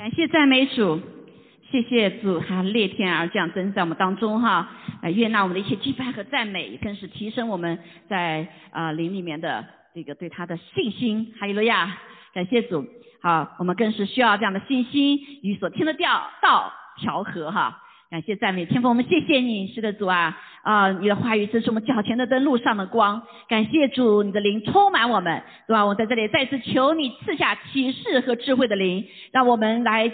感谢赞美主，谢谢主，哈，烈天而降，真在我们当中哈，呃，悦纳我们的一切祭拜和赞美，更是提升我们在啊灵里面的这个对他的信心。哈利路亚，感谢主，好，我们更是需要这样的信心与所听的调道调和哈。感谢赞美天父，我们谢谢你，是的主啊，啊，你的话语真是我们脚前的灯，路上的光。感谢主，你的灵充满我们，对吧？我在这里再次求你赐下启示和智慧的灵，让我们来。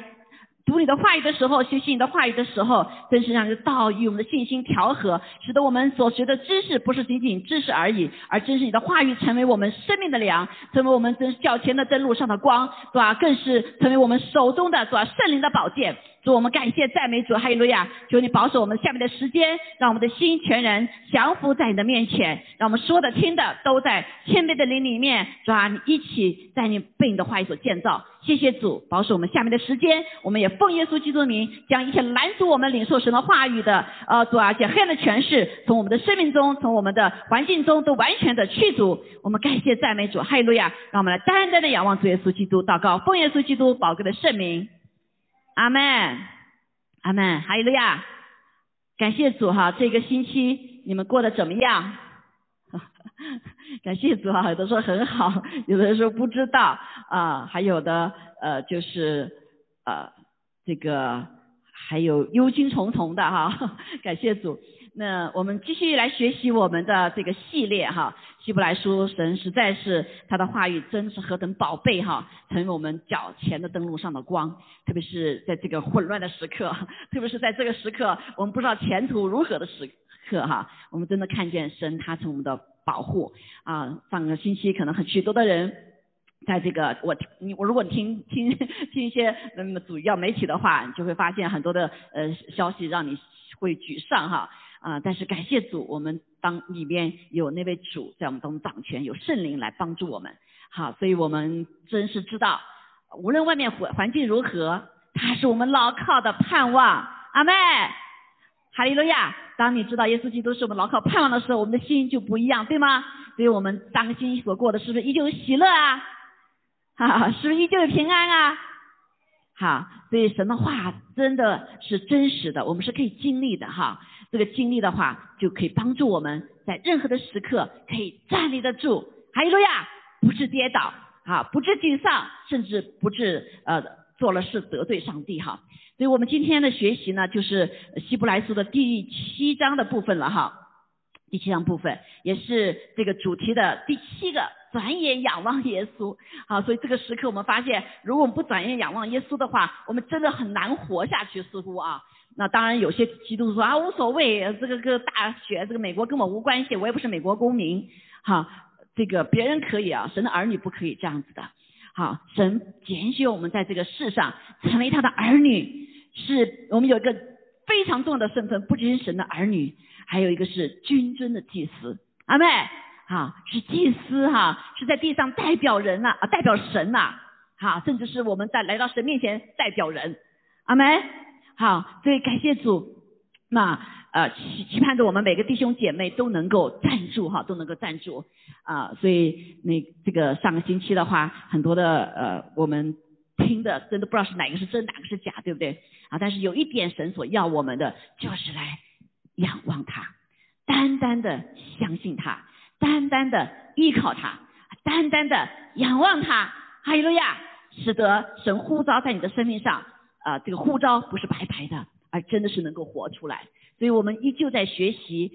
读你的话语的时候，学习你的话语的时候，真是让这道与我们的信心调和，使得我们所学的知识不是仅仅知识而已，而真是你的话语成为我们生命的粮，成为我们真脚前的灯路上的光，对吧？更是成为我们手中的，对吧？圣灵的宝剑。主，我们感谢赞美主，哈利路亚！求你保守我们下面的时间，让我们的心全然降服在你的面前，让我们说的听的都在谦卑的灵里面，主啊，你一起在你被你的话语所建造。谢谢主，保守我们下面的时间，我们也奉耶稣基督的名，将一切拦阻我们领受神的话语的，呃，主啊，且黑暗的权势从我们的生命中，从我们的环境中都完全的驱逐。我们感谢赞美主，哈利路亚！让我们来单单的仰望主耶稣基督，祷告，奉耶稣基督宝贵的圣名。阿门，阿门，哈利路亚！感谢主哈，这个星期你们过得怎么样？感谢主哈，有的说很好，有的人说不知道啊，还有的呃就是呃这个还有忧心忡忡的哈，感谢主。那我们继续来学习我们的这个系列哈，希伯来书，神实在是他的话语真是何等宝贝哈，成为我们脚前的灯路上的光，特别是在这个混乱的时刻，特别是在这个时刻，我们不知道前途如何的时刻哈，我们真的看见神他成我们的保护啊。上个星期可能很许多的人，在这个我你我如果听听听一些嗯主要媒体的话，就会发现很多的呃消息让你会沮丧哈。啊！但是感谢主，我们当里面有那位主在我们当中掌权，有圣灵来帮助我们。好，所以我们真是知道，无论外面环环境如何，他是我们牢靠的盼望。阿妹，哈利路亚！当你知道耶稣基督是我们牢靠盼望的时候，我们的心就不一样，对吗？所以我们当今所过的是不是依旧有喜乐啊？哈，是不是依旧有平安啊？好，所以神的话真的是真实的，我们是可以经历的哈。这个经历的话，就可以帮助我们在任何的时刻可以站立得住，哈利路亚，不致跌倒，啊，不致沮丧，甚至不致呃做了事得罪上帝哈。所以我们今天的学习呢，就是希伯来书的第七章的部分了哈。第七章部分也是这个主题的第七个，转眼仰望耶稣。好，所以这个时刻我们发现，如果我们不转眼仰望耶稣的话，我们真的很难活下去，似乎啊。那当然，有些基督徒说啊，无所谓，这个个大学，这个美国跟我无关系，我也不是美国公民，哈，这个别人可以啊，神的儿女不可以这样子的，好，神拣选我们在这个世上成为他的儿女，是我们有一个非常重要的身份，不仅是神的儿女，还有一个是君尊的祭司，阿妹，好，是祭司哈，是在地上代表人呐，啊，代表神呐，哈，甚至是我们在来到神面前代表人，阿妹。好，所以感谢主，那呃期期盼着我们每个弟兄姐妹都能够站住哈，都能够站住啊。所以那这个上个星期的话，很多的呃我们听的真的不知道是哪个是真，哪个是假，对不对啊？但是有一点神所要我们的，就是来仰望他，单单的相信他，单单的依靠他，单单的仰望他，哈利路亚，使得神呼召在你的生命上。啊，这个护照不是白白的，而真的是能够活出来。所以我们依旧在学习，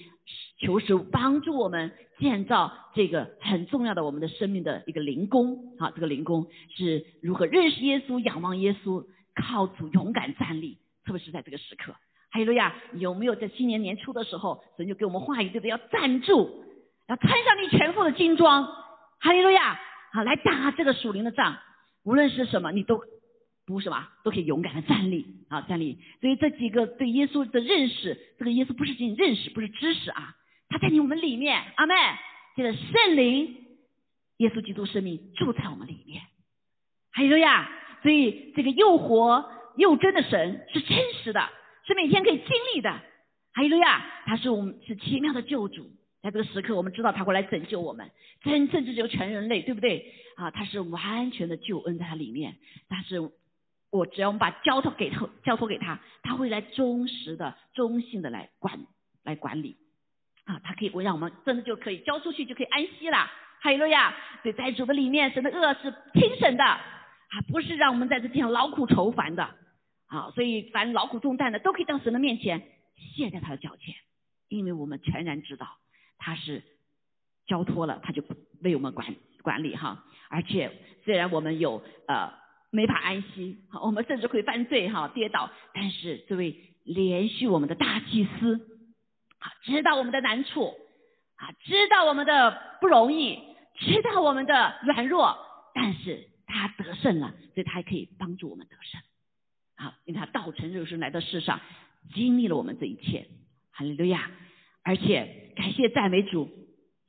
求神帮助我们建造这个很重要的我们的生命的一个灵宫。啊，这个灵宫是如何认识耶稣、仰望耶稣、靠主勇敢站立，特别是在这个时刻。哈利路亚！有没有在新年年初的时候，神就给我们话语，对不对？要站住，要穿上你全副的金装。哈利路亚！好，来打这个属灵的仗，无论是什么，你都。不是吧？都可以勇敢的站立啊，站立。所以这几个对耶稣的认识，这个耶稣不是仅仅认识，不是知识啊，他在你我们里面。阿门。现在圣灵，耶稣基督生命住在我们里面。还有呀，所以这个又活又真的神是真实的，是每天可以经历的。还有呀，他是我们是奇妙的救主，在这个时刻，我们知道他会来拯救我们，真正拯救全人类，对不对？啊，他是完全的救恩在他里面，但是。我只要我们把交托给他，交托给他，他会来忠实的、忠心的来管、来管理。啊，他可以我让我们真的就可以交出去，就可以安息了。哈利路亚！对，在主的里面，神的恶是听神的，啊，不是让我们在这地上劳苦愁烦的。啊，所以凡劳苦重担的，都可以到神的面前卸在他的脚前，因为我们全然知道他是交托了，他就为我们管管理哈。而且虽然我们有呃没法安息，好我们甚至会犯罪哈跌倒，但是这位连续我们的大祭司啊，知道我们的难处啊，知道我们的不容易。知道我们的软弱，但是他得胜了，所以他还可以帮助我们得胜。好，因为他道成肉身来到世上，经历了我们这一切，哈利路亚！而且感谢赞美主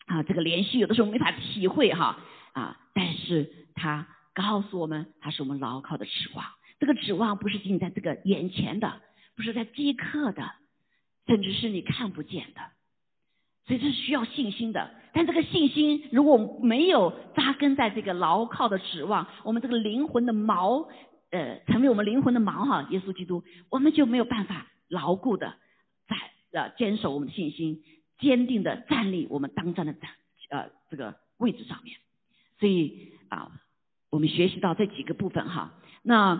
啊，这个连续有的时候没法体会哈啊，但是他告诉我们，他是我们牢靠的指望。这个指望不是仅在这个眼前的，不是在即刻的，甚至是你看不见的。所以这是需要信心的，但这个信心如果没有扎根在这个牢靠的指望，我们这个灵魂的锚，呃，成为我们灵魂的锚哈，耶稣基督，我们就没有办法牢固的在呃坚守我们的信心，坚定的站立我们当站的站呃这个位置上面。所以啊，我们学习到这几个部分哈，那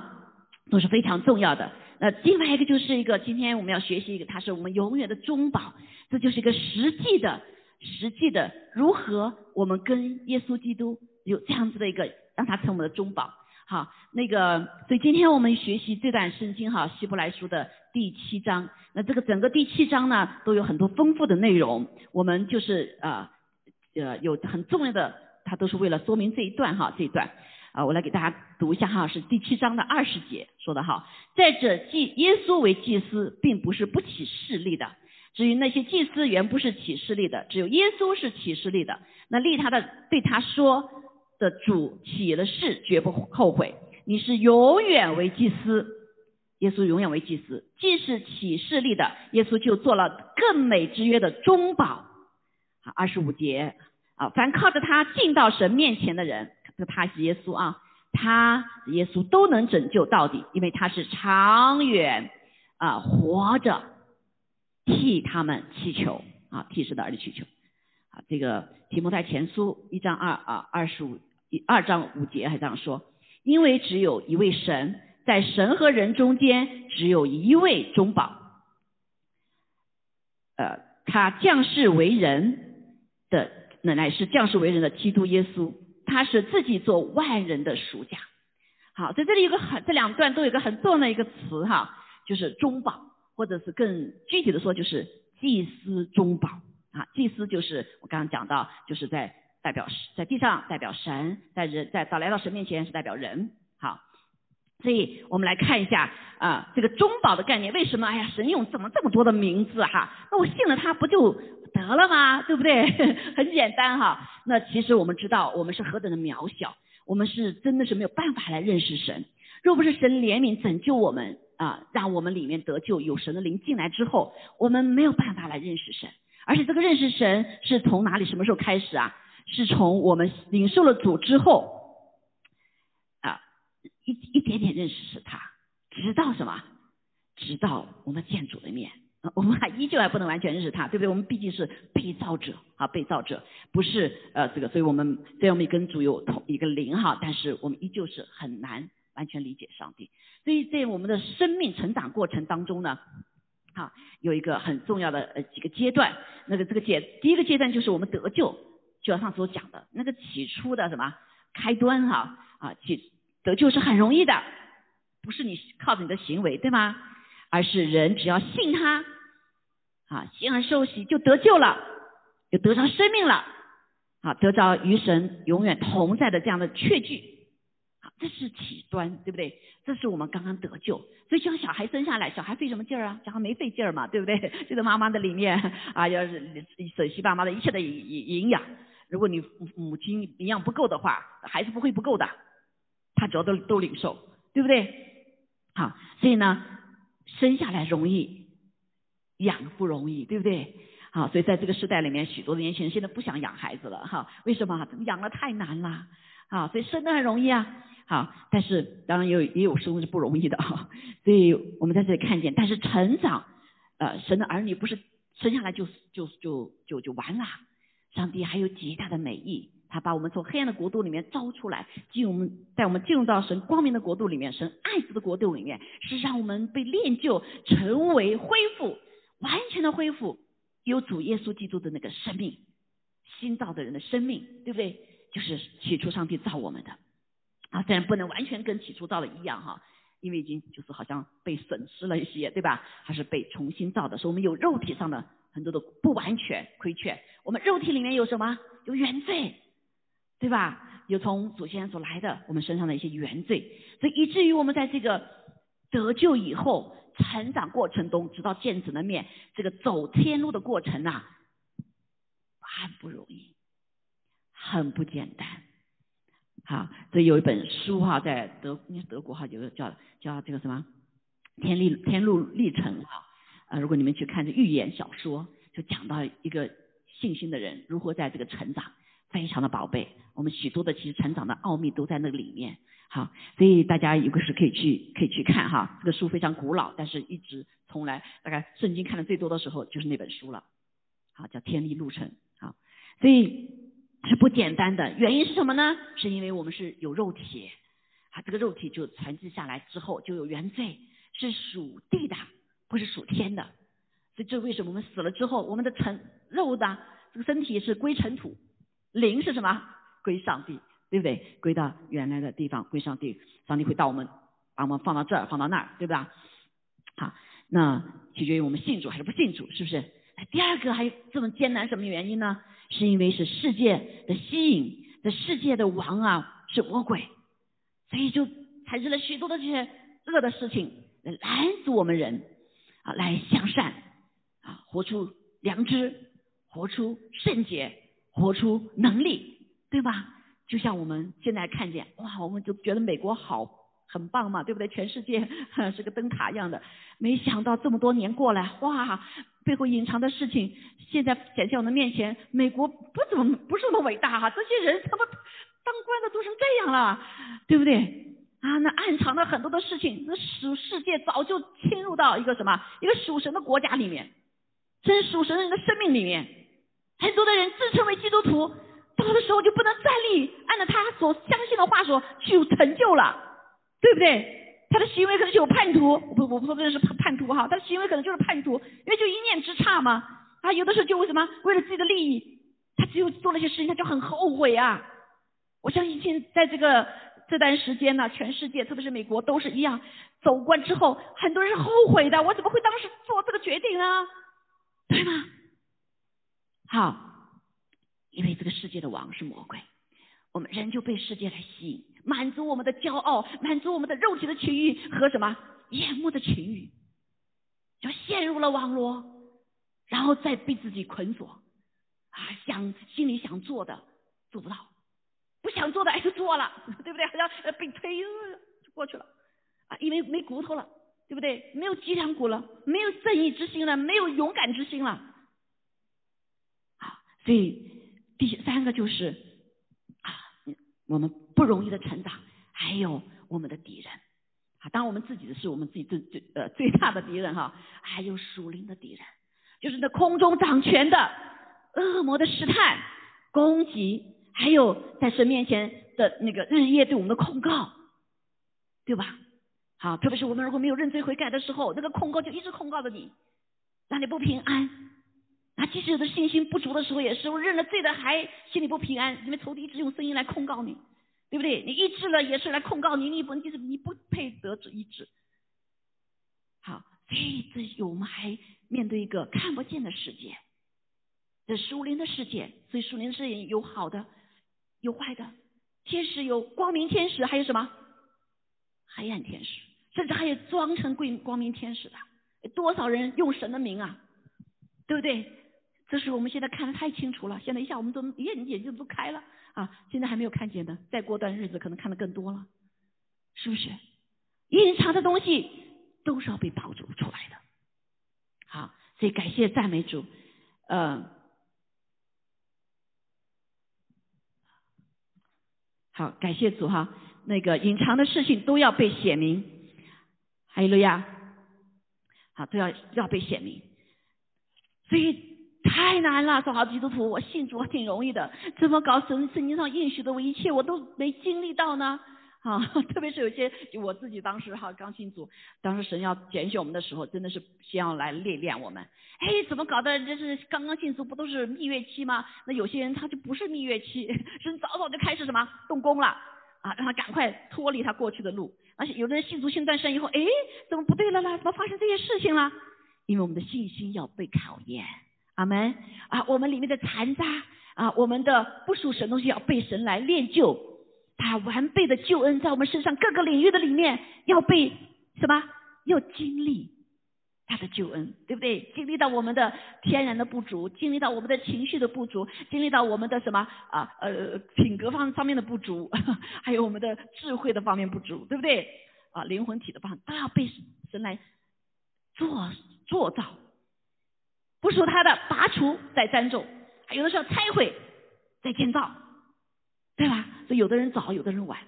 都是非常重要的。那另外一个就是一个，今天我们要学习一个，它是我们永远的中宝，这就是一个实际的、实际的如何我们跟耶稣基督有这样子的一个，让他成我们的中宝。好，那个，所以今天我们学习这段圣经哈，希伯来书的第七章。那这个整个第七章呢，都有很多丰富的内容。我们就是呃呃有很重要的，它都是为了说明这一段哈，这一段。啊，我来给大家读一下哈，是第七章的二十节说的哈。在这祭耶稣为祭司，并不是不起势力的。至于那些祭司原不是起势力的，只有耶稣是起势力的。那立他的对他说的主起了誓，绝不后悔。你是永远为祭司，耶稣永远为祭司。既是起势力的，耶稣就做了更美之约的中保。好，二十五节啊，凡靠着他进到神面前的人。这他是耶稣啊，他耶稣都能拯救到底，因为他是长远啊活着替他们祈求啊替神的儿女祈求啊。这个提摩太前书一章二啊二十五二章五节还这样说，因为只有一位神，在神和人中间只有一位中保，呃，他降世为人的乃乃是降世为人的基督耶稣。他是自己做万人的赎价，好，在这里有个很，这两段都有个很重要的一个词哈，就是中保，或者是更具体的说就是祭司中保啊，祭司就是我刚刚讲到，就是在代表在地上代表神，在人在到来到神面前是代表人，好，所以我们来看一下啊，这个中保的概念，为什么？哎呀，神用怎么这么多的名字哈？那我信了他不就？得了吗？对不对？很简单哈。那其实我们知道，我们是何等的渺小，我们是真的是没有办法来认识神。若不是神怜悯拯救我们啊，让我们里面得救，有神的灵进来之后，我们没有办法来认识神。而且这个认识神是从哪里、什么时候开始啊？是从我们领受了主之后啊，一一点点认识是他，直到什么？直到我们见主的面。我们还依旧还不能完全认识他，对不对？我们毕竟是被造者啊，被造者不是呃这个，所以我们虽然我们跟主有同一个灵哈，但是我们依旧是很难完全理解上帝。所以在我们的生命成长过程当中呢，哈，有一个很重要的呃几个阶段。那个这个阶第一个阶段就是我们得救，就像上次所讲的那个起初的什么开端哈啊起得救是很容易的，不是你靠着你的行为对吗？而是人只要信他，啊，信而受洗就得救了，就得着生命了，啊，得着与神永远同在的这样的确据，啊，这是起端，对不对？这是我们刚刚得救，所以像小孩生下来，小孩费什么劲儿啊？小孩没费劲儿嘛，对不对？就在妈妈的里面啊，要是吮吸爸妈的一切的营营养，如果你母亲营养不够的话，孩子不会不够的，他只要都都领受，对不对？好，所以呢。生下来容易，养不容易，对不对？好，所以在这个时代里面，许多的年轻人现在不想养孩子了，哈，为什么？养了太难了，啊，所以生的很容易啊，好，但是当然也有也有时候是不容易的哈，所以我们在这里看见，但是成长，呃，神的儿女不是生下来就就就就就完了，上帝还有极大的美意，他把我们从黑暗的国度里面招出来，进我们带我们进入到神光明的国度里面，神爱子的国度里面，是让我们被练就成为恢复完全的恢复，有主耶稣基督的那个生命，新造的人的生命，对不对？就是起初上帝造我们的。啊，虽然不能完全跟起初造的一样哈，因为已经就是好像被损失了一些，对吧？还是被重新造的，所以我们有肉体上的很多的不完全、亏欠。我们肉体里面有什么？有原罪，对吧？有从祖先所来的我们身上的一些原罪，所以以至于我们在这个得救以后成长过程中，直到见子的面，这个走天路的过程啊，很不容易，很不简单。好，这有一本书哈，在德应该德国哈，有个叫叫这个什么《天历天路历程》哈。啊，如果你们去看这寓言小说，就讲到一个信心的人如何在这个成长，非常的宝贝。我们许多的其实成长的奥秘都在那个里面。好，所以大家有个是可以去可以去看哈。这个书非常古老，但是一直从来大概圣经看的最多的时候就是那本书了。好，叫《天历路程》。好，所以。是不简单的，原因是什么呢？是因为我们是有肉体，啊，这个肉体就传递下来之后就有原罪，是属地的，不是属天的。所以这为什么我们死了之后，我们的尘肉的这个身体是归尘土，灵是什么？归上帝，对不对？归到原来的地方，归上帝，上帝会到我们，把我们放到这儿，放到那儿，对吧？好，那取决于我们信主还是不信主，是不是？第二个还这么艰难，什么原因呢？是因为是世界的吸引，这世界的王啊是魔鬼，所以就产生了许多的这些恶的事情，来拦阻我们人啊来向善啊，活出良知，活出圣洁，活出能力，对吧？就像我们现在看见，哇，我们就觉得美国好很棒嘛，对不对？全世界 是个灯塔一样的，没想到这么多年过来，哇！背后隐藏的事情，现在显现我们面前。美国不怎么不是那么伟大哈，这些人他妈当官的都成这样了，对不对？啊，那暗藏的很多的事情，那属世界早就侵入到一个什么一个属神的国家里面，甚至属神人的生命里面。很多的人自称为基督徒，到的时候就不能站立，按照他所相信的话说去成就了，对不对？他的行为可能就有叛徒，不，我不说这是叛徒哈，他的行为可能就是叛徒，因为就一念之差嘛。啊，有的时候就为什么为了自己的利益，他只有做了些事情，他就很后悔啊。我相信现在这个这段时间呢，全世界特别是美国都是一样，走过之后，很多人是后悔的，我怎么会当时做这个决定呢？对吗？好，因为这个世界的王是魔鬼。我们人就被世界来吸引，满足我们的骄傲，满足我们的肉体的情欲和什么眼目的情欲，就陷入了网络，然后再被自己捆锁啊！想心里想做的做不到，不想做的还是做了，对不对？好像被推就过去了啊！因为没骨头了，对不对？没有脊梁骨了，没有正义之心了，没有勇敢之心了。所以第三个就是啊。我们不容易的成长，还有我们的敌人啊！当我们自己的是我们自己最最呃最大的敌人哈，还有属灵的敌人，就是那空中掌权的恶魔的试探、攻击，还有在神面前的那个日夜对我们的控告，对吧？好，特别是我们如果没有认罪悔改的时候，那个控告就一直控告着你，让你不平安。那即使有的信心不足的时候，也是我认了罪的，还心里不平安，因为仇敌一直用声音来控告你，对不对？你医治了，也是来控告你，你不就是你不配得治医治。好，所以这我们还面对一个看不见的世界，这属灵的世界，所以属灵的世界有好的，有坏的，天使有光明天使，还有什么？黑暗天使，甚至还有装成光光明天使的，多少人用神的名啊，对不对？这是我们现在看的太清楚了，现在一下我们都眼眼睛都开了啊！现在还没有看见的，再过段日子可能看的更多了，是不是？隐藏的东西都是要被保住出来的。好，所以感谢赞美主，嗯，好，感谢主哈。那个隐藏的事情都要被显明。还有了呀，好都要要被显明。所以太难了，说好基督徒，我信主挺容易的，怎么搞神圣经上应许的我一切我都没经历到呢？啊，特别是有些我自己当时哈刚信主，当时神要拣选我们的时候，真的是先要来历练我们。哎，怎么搞的？这是刚刚信主不都是蜜月期吗？那有些人他就不是蜜月期，神早早就开始什么动工了啊，让他赶快脱离他过去的路。而且有的人信主信断生以后，哎，怎么不对了呢？怎么发生这些事情了？因为我们的信心要被考验。阿门啊，我们里面的残渣啊，我们的不属神东西要被神来练就。他完备的救恩在我们身上各个领域的里面要被什么？要经历他的救恩，对不对？经历到我们的天然的不足，经历到我们的情绪的不足，经历到我们的什么啊呃品格方方面的不足，还有我们的智慧的方面不足，对不对？啊灵魂体的方都要被神来做做到，不属他的拔除再栽种，有的时候拆毁再建造。对吧？所以有的人早，有的人晚。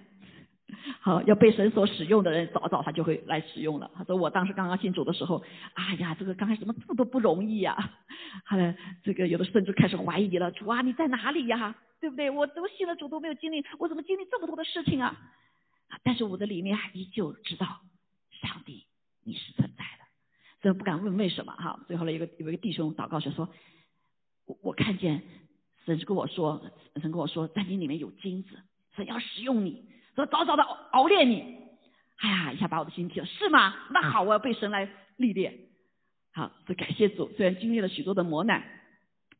好，要被神所使用的人，早早他就会来使用了。他说：“我当时刚刚信主的时候，哎呀，这个刚开始怎么这么多不容易呀？后来这个有的甚至开始怀疑了，主啊，你在哪里呀？对不对？我都信了主都没有经历，我怎么经历这么多的事情啊？但是我的里面依旧知道，上帝你是存都，不敢问为什么哈。最后呢，一个有一个弟兄祷告说：说我我看见。”神跟我说，神跟我说，在你里面有金子，神要使用你，说早早的熬炼你。哎呀，一下把我的心提了，是吗？那好，我要被神来历练。好，这感谢主，虽然经历了许多的磨难，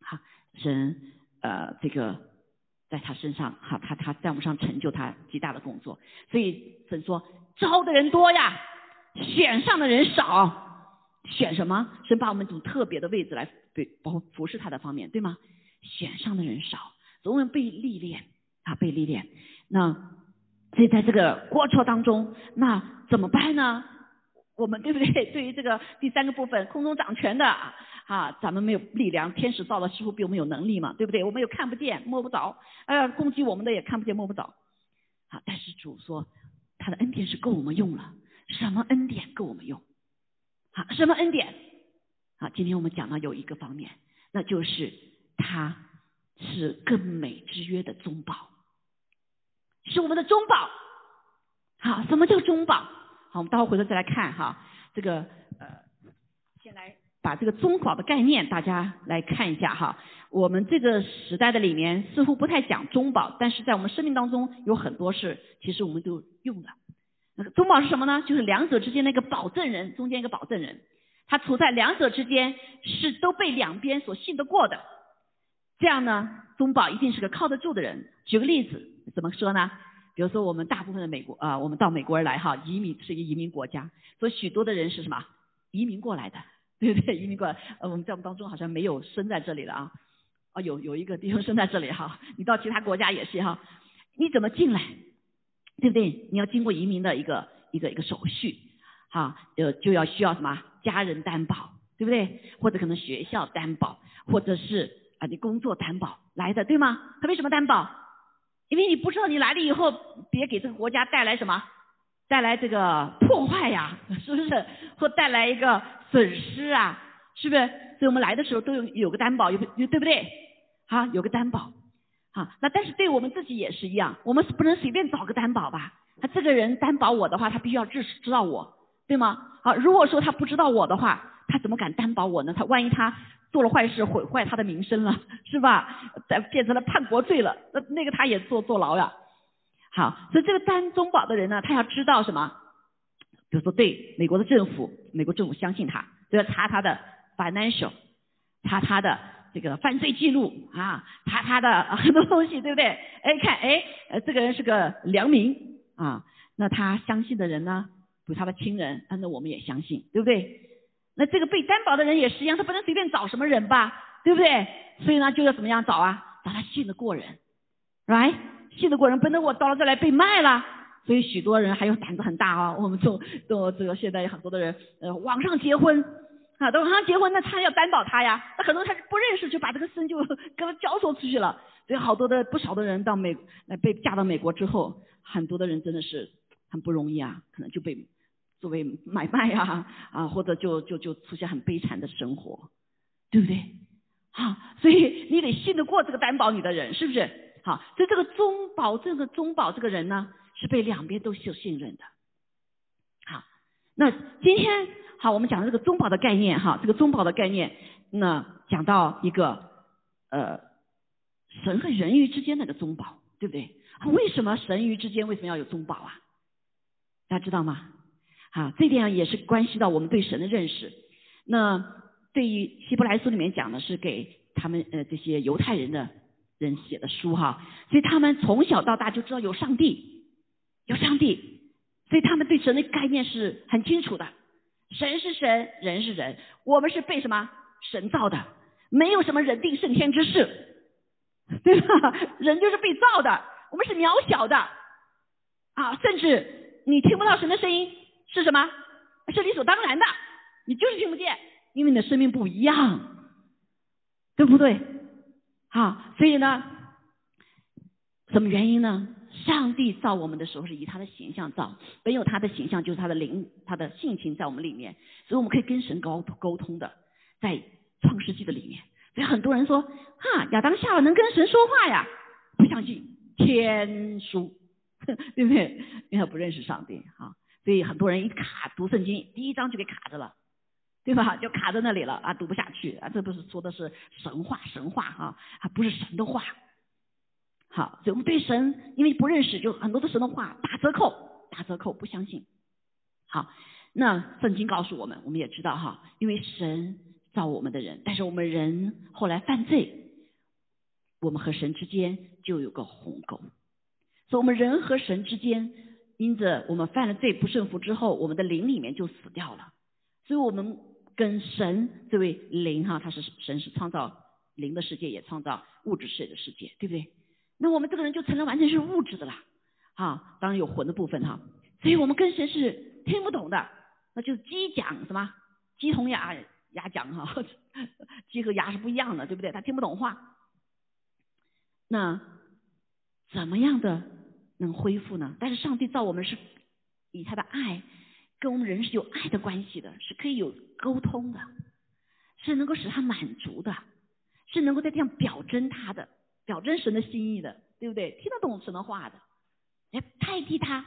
好，神呃这个在他身上，好，他他在我们上成就他极大的工作。所以神说，招的人多呀，选上的人少。选什么？神把我们从特别的位置来对包服侍他的方面，对吗？选上的人少，总有被历练啊，被历练。那所以在这个过错当中，那怎么办呢？我们对不对？对于这个第三个部分，空中掌权的啊，咱们没有力量，天使造的似乎比我们有能力嘛，对不对？我们又看不见摸不着，呃，攻击我们的也看不见摸不着。好，但是主说他的恩典是够我们用了，什么恩典够我们用？好，什么恩典？好，今天我们讲到有一个方面，那就是。它是更美之约的中保，是我们的中保。好，什么叫中保？好，我们待会回头再来看哈。这个呃，先来把这个中保的概念大家来看一下哈。我们这个时代的里面似乎不太讲中保，但是在我们生命当中有很多事，其实我们都用的。那个中保是什么呢？就是两者之间的一个保证人，中间一个保证人，他处在两者之间，是都被两边所信得过的。这样呢，中保一定是个靠得住的人。举个例子，怎么说呢？比如说我们大部分的美国啊，我们到美国而来哈，移民是一个移民国家，所以许多的人是什么？移民过来的，对不对？移民过来，呃，我们在我们当中好像没有生在这里的啊，啊，有有一个弟兄生在这里哈。你到其他国家也是哈，你怎么进来？对不对？你要经过移民的一个一个一个手续，哈，就就要需要什么？家人担保，对不对？或者可能学校担保，或者是。啊，你工作担保来的对吗？他为什么担保？因为你不知道你来了以后，别给这个国家带来什么，带来这个破坏呀，是不是？或带来一个损失啊，是不是？所以我们来的时候都有有个担保，有有对不对？好，有个担保。啊，那但是对我们自己也是一样，我们是不能随便找个担保吧？他这个人担保我的话，他必须要知知道我，对吗？好，如果说他不知道我的话，他怎么敢担保我呢？他万一他。做了坏事，毁坏他的名声了，是吧？再变成了叛国罪了，那那个他也坐坐牢呀。好，所以这个担中保的人呢，他要知道什么？比如说，对美国的政府，美国政府相信他，就要查他的 financial，查他的这个犯罪记录啊，他他的很多东西，对不对？哎，看，哎，呃，这个人是个良民啊，那他相信的人呢，比如他的亲人，那我们也相信，对不对？那这个被担保的人也是一样，他不能随便找什么人吧，对不对？所以呢，就要怎么样找啊？找他信得过人，right？信得过人，不能我到了这来被卖了。所以许多人还有胆子很大啊。我们做做这个现在有很多的人，呃，网上结婚啊，等他结婚，那他要担保他呀。那很多人他不认识，就把这个身就 跟他交错出去了。所以好多的不少的人到美被嫁到美国之后，很多的人真的是很不容易啊，可能就被作为买卖啊啊，或者就就就出现很悲惨的生活，对不对？好，所以你得信得过这个担保你的人，是不是？好，所以这个中保这个中保这个人呢，是被两边都是信任的。那今天好，我们讲这个中保的概念哈，这个中保的概念，那讲到一个呃，神和人鱼之间那个中保，对不对？为什么神鱼之间为什么要有中保啊？大家知道吗？好，这点也是关系到我们对神的认识。那对于希伯来书里面讲的是给他们呃这些犹太人的。人写的书哈，所以他们从小到大就知道有上帝，有上帝，所以他们对神的概念是很清楚的。神是神，人是人，我们是被什么神造的，没有什么人定胜天之事，对吧？人就是被造的，我们是渺小的啊，甚至你听不到神的声音是什么？是理所当然的，你就是听不见，因为你的生命不一样，对不对？啊，所以呢，什么原因呢？上帝造我们的时候是以他的形象造，本有他的形象就是他的灵，他的性情在我们里面，所以我们可以跟神沟沟通的，在创世纪的里面。所以很多人说，哈，亚当夏娃能跟神说话呀？不相信天书，对不对？因为他不认识上帝啊，所以很多人一卡读圣经，第一章就给卡着了。对吧？就卡在那里了啊，读不下去啊！这不是说的是神话，神话哈，还不是神的话。好，所以我们对神因为不认识，就很多的神的话打折扣，打折扣，不相信。好，那圣经告诉我们，我们也知道哈，因为神造我们的人，但是我们人后来犯罪，我们和神之间就有个鸿沟。所以，我们人和神之间，因着我们犯了罪不顺服之后，我们的灵里面就死掉了。所以，我们。跟神这位灵哈，他是神是创造灵的世界，也创造物质世界的世界，对不对？那我们这个人就成了完全是物质的啦，啊，当然有魂的部分哈。所以我们跟神是听不懂的，那就是鸡讲什么？鸡同鸭鸭讲哈，鸡和鸭是不一样的，对不对？他听不懂话。那怎么样的能恢复呢？但是上帝造我们是以他的爱。跟我们人是有爱的关系的，是可以有沟通的，是能够使他满足的，是能够在这样表征他的，表征神的心意的，对不对？听得懂神的话的，来代替他，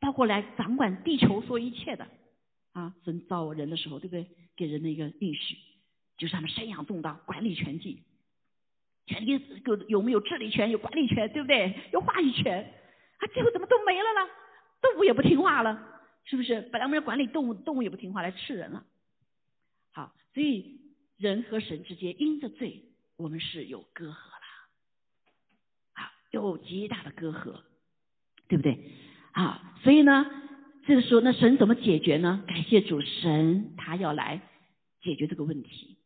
包括来掌管地球所一切的啊！神造人的时候，对不对？给人的一个应许，就是他们生养众多，管理全地，权力有有没有治理权？有管理权，对不对？有话语权啊！最后怎么都没了呢？动物也不听话了。是不是本来我们要管理动物，动物也不听话来吃人了？好，所以人和神之间因着罪，我们是有隔阂，有极大的隔阂，对不对？啊，所以呢，这个时候那神怎么解决呢？感谢主神，他要来解决这个问题。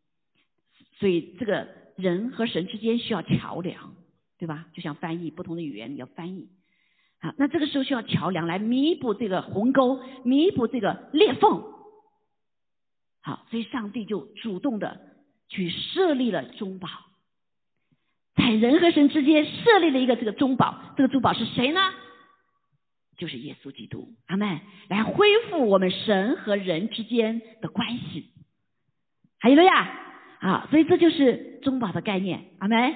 所以这个人和神之间需要桥梁，对吧？就像翻译不同的语言，你要翻译。好，那这个时候需要桥梁来弥补这个鸿沟，弥补这个裂缝。好，所以上帝就主动的去设立了中保，在人和神之间设立了一个这个中保。这个中保是谁呢？就是耶稣基督，阿门。来恢复我们神和人之间的关系。还有了呀，啊，所以这就是中保的概念，阿门。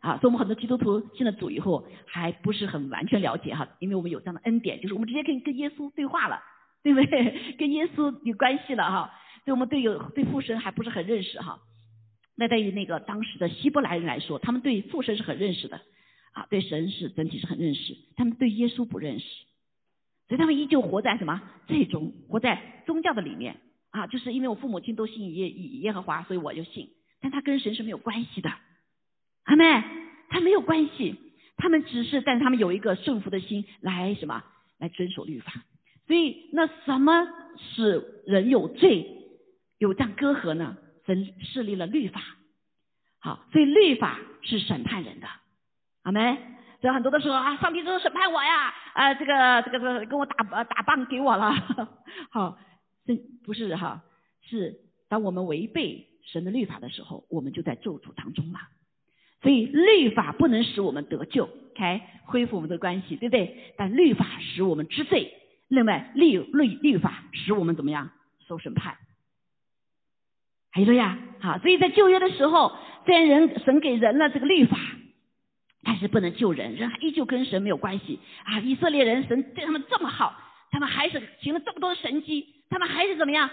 啊，所以我们很多基督徒信了主以后还不是很完全了解哈，因为我们有这样的恩典，就是我们直接可以跟耶稣对话了，对不对？跟耶稣有关系了哈，所以我们对有对父神还不是很认识哈。那对于那个当时的希伯来人来说，他们对父神是很认识的，啊，对神是整体是很认识，他们对耶稣不认识，所以他们依旧活在什么最终活在宗教的里面啊，就是因为我父母亲都信耶耶和华，所以我就信，但他跟神是没有关系的。阿妹，他没有关系，他们只是，但他们有一个顺服的心来什么，来遵守律法。所以那什么使人有罪，有这样隔阂呢？神设立了律法，好，所以律法是审判人的。阿门，所以很多的时候啊，上帝都审判我呀，啊，这个这个这个跟我打打棒给我了。好，这不是哈，是当我们违背神的律法的时候，我们就在咒诅当中了。所以律法不能使我们得救，OK，恢复我们的关系，对不对？但律法使我们知罪，另外律律律法使我们怎么样受审判？还有呀，好，所以在旧约的时候，虽然人神给人了这个律法，但是不能救人，人依旧跟神没有关系啊！以色列人神对他们这么好，他们还是行了这么多的神迹，他们还是怎么样？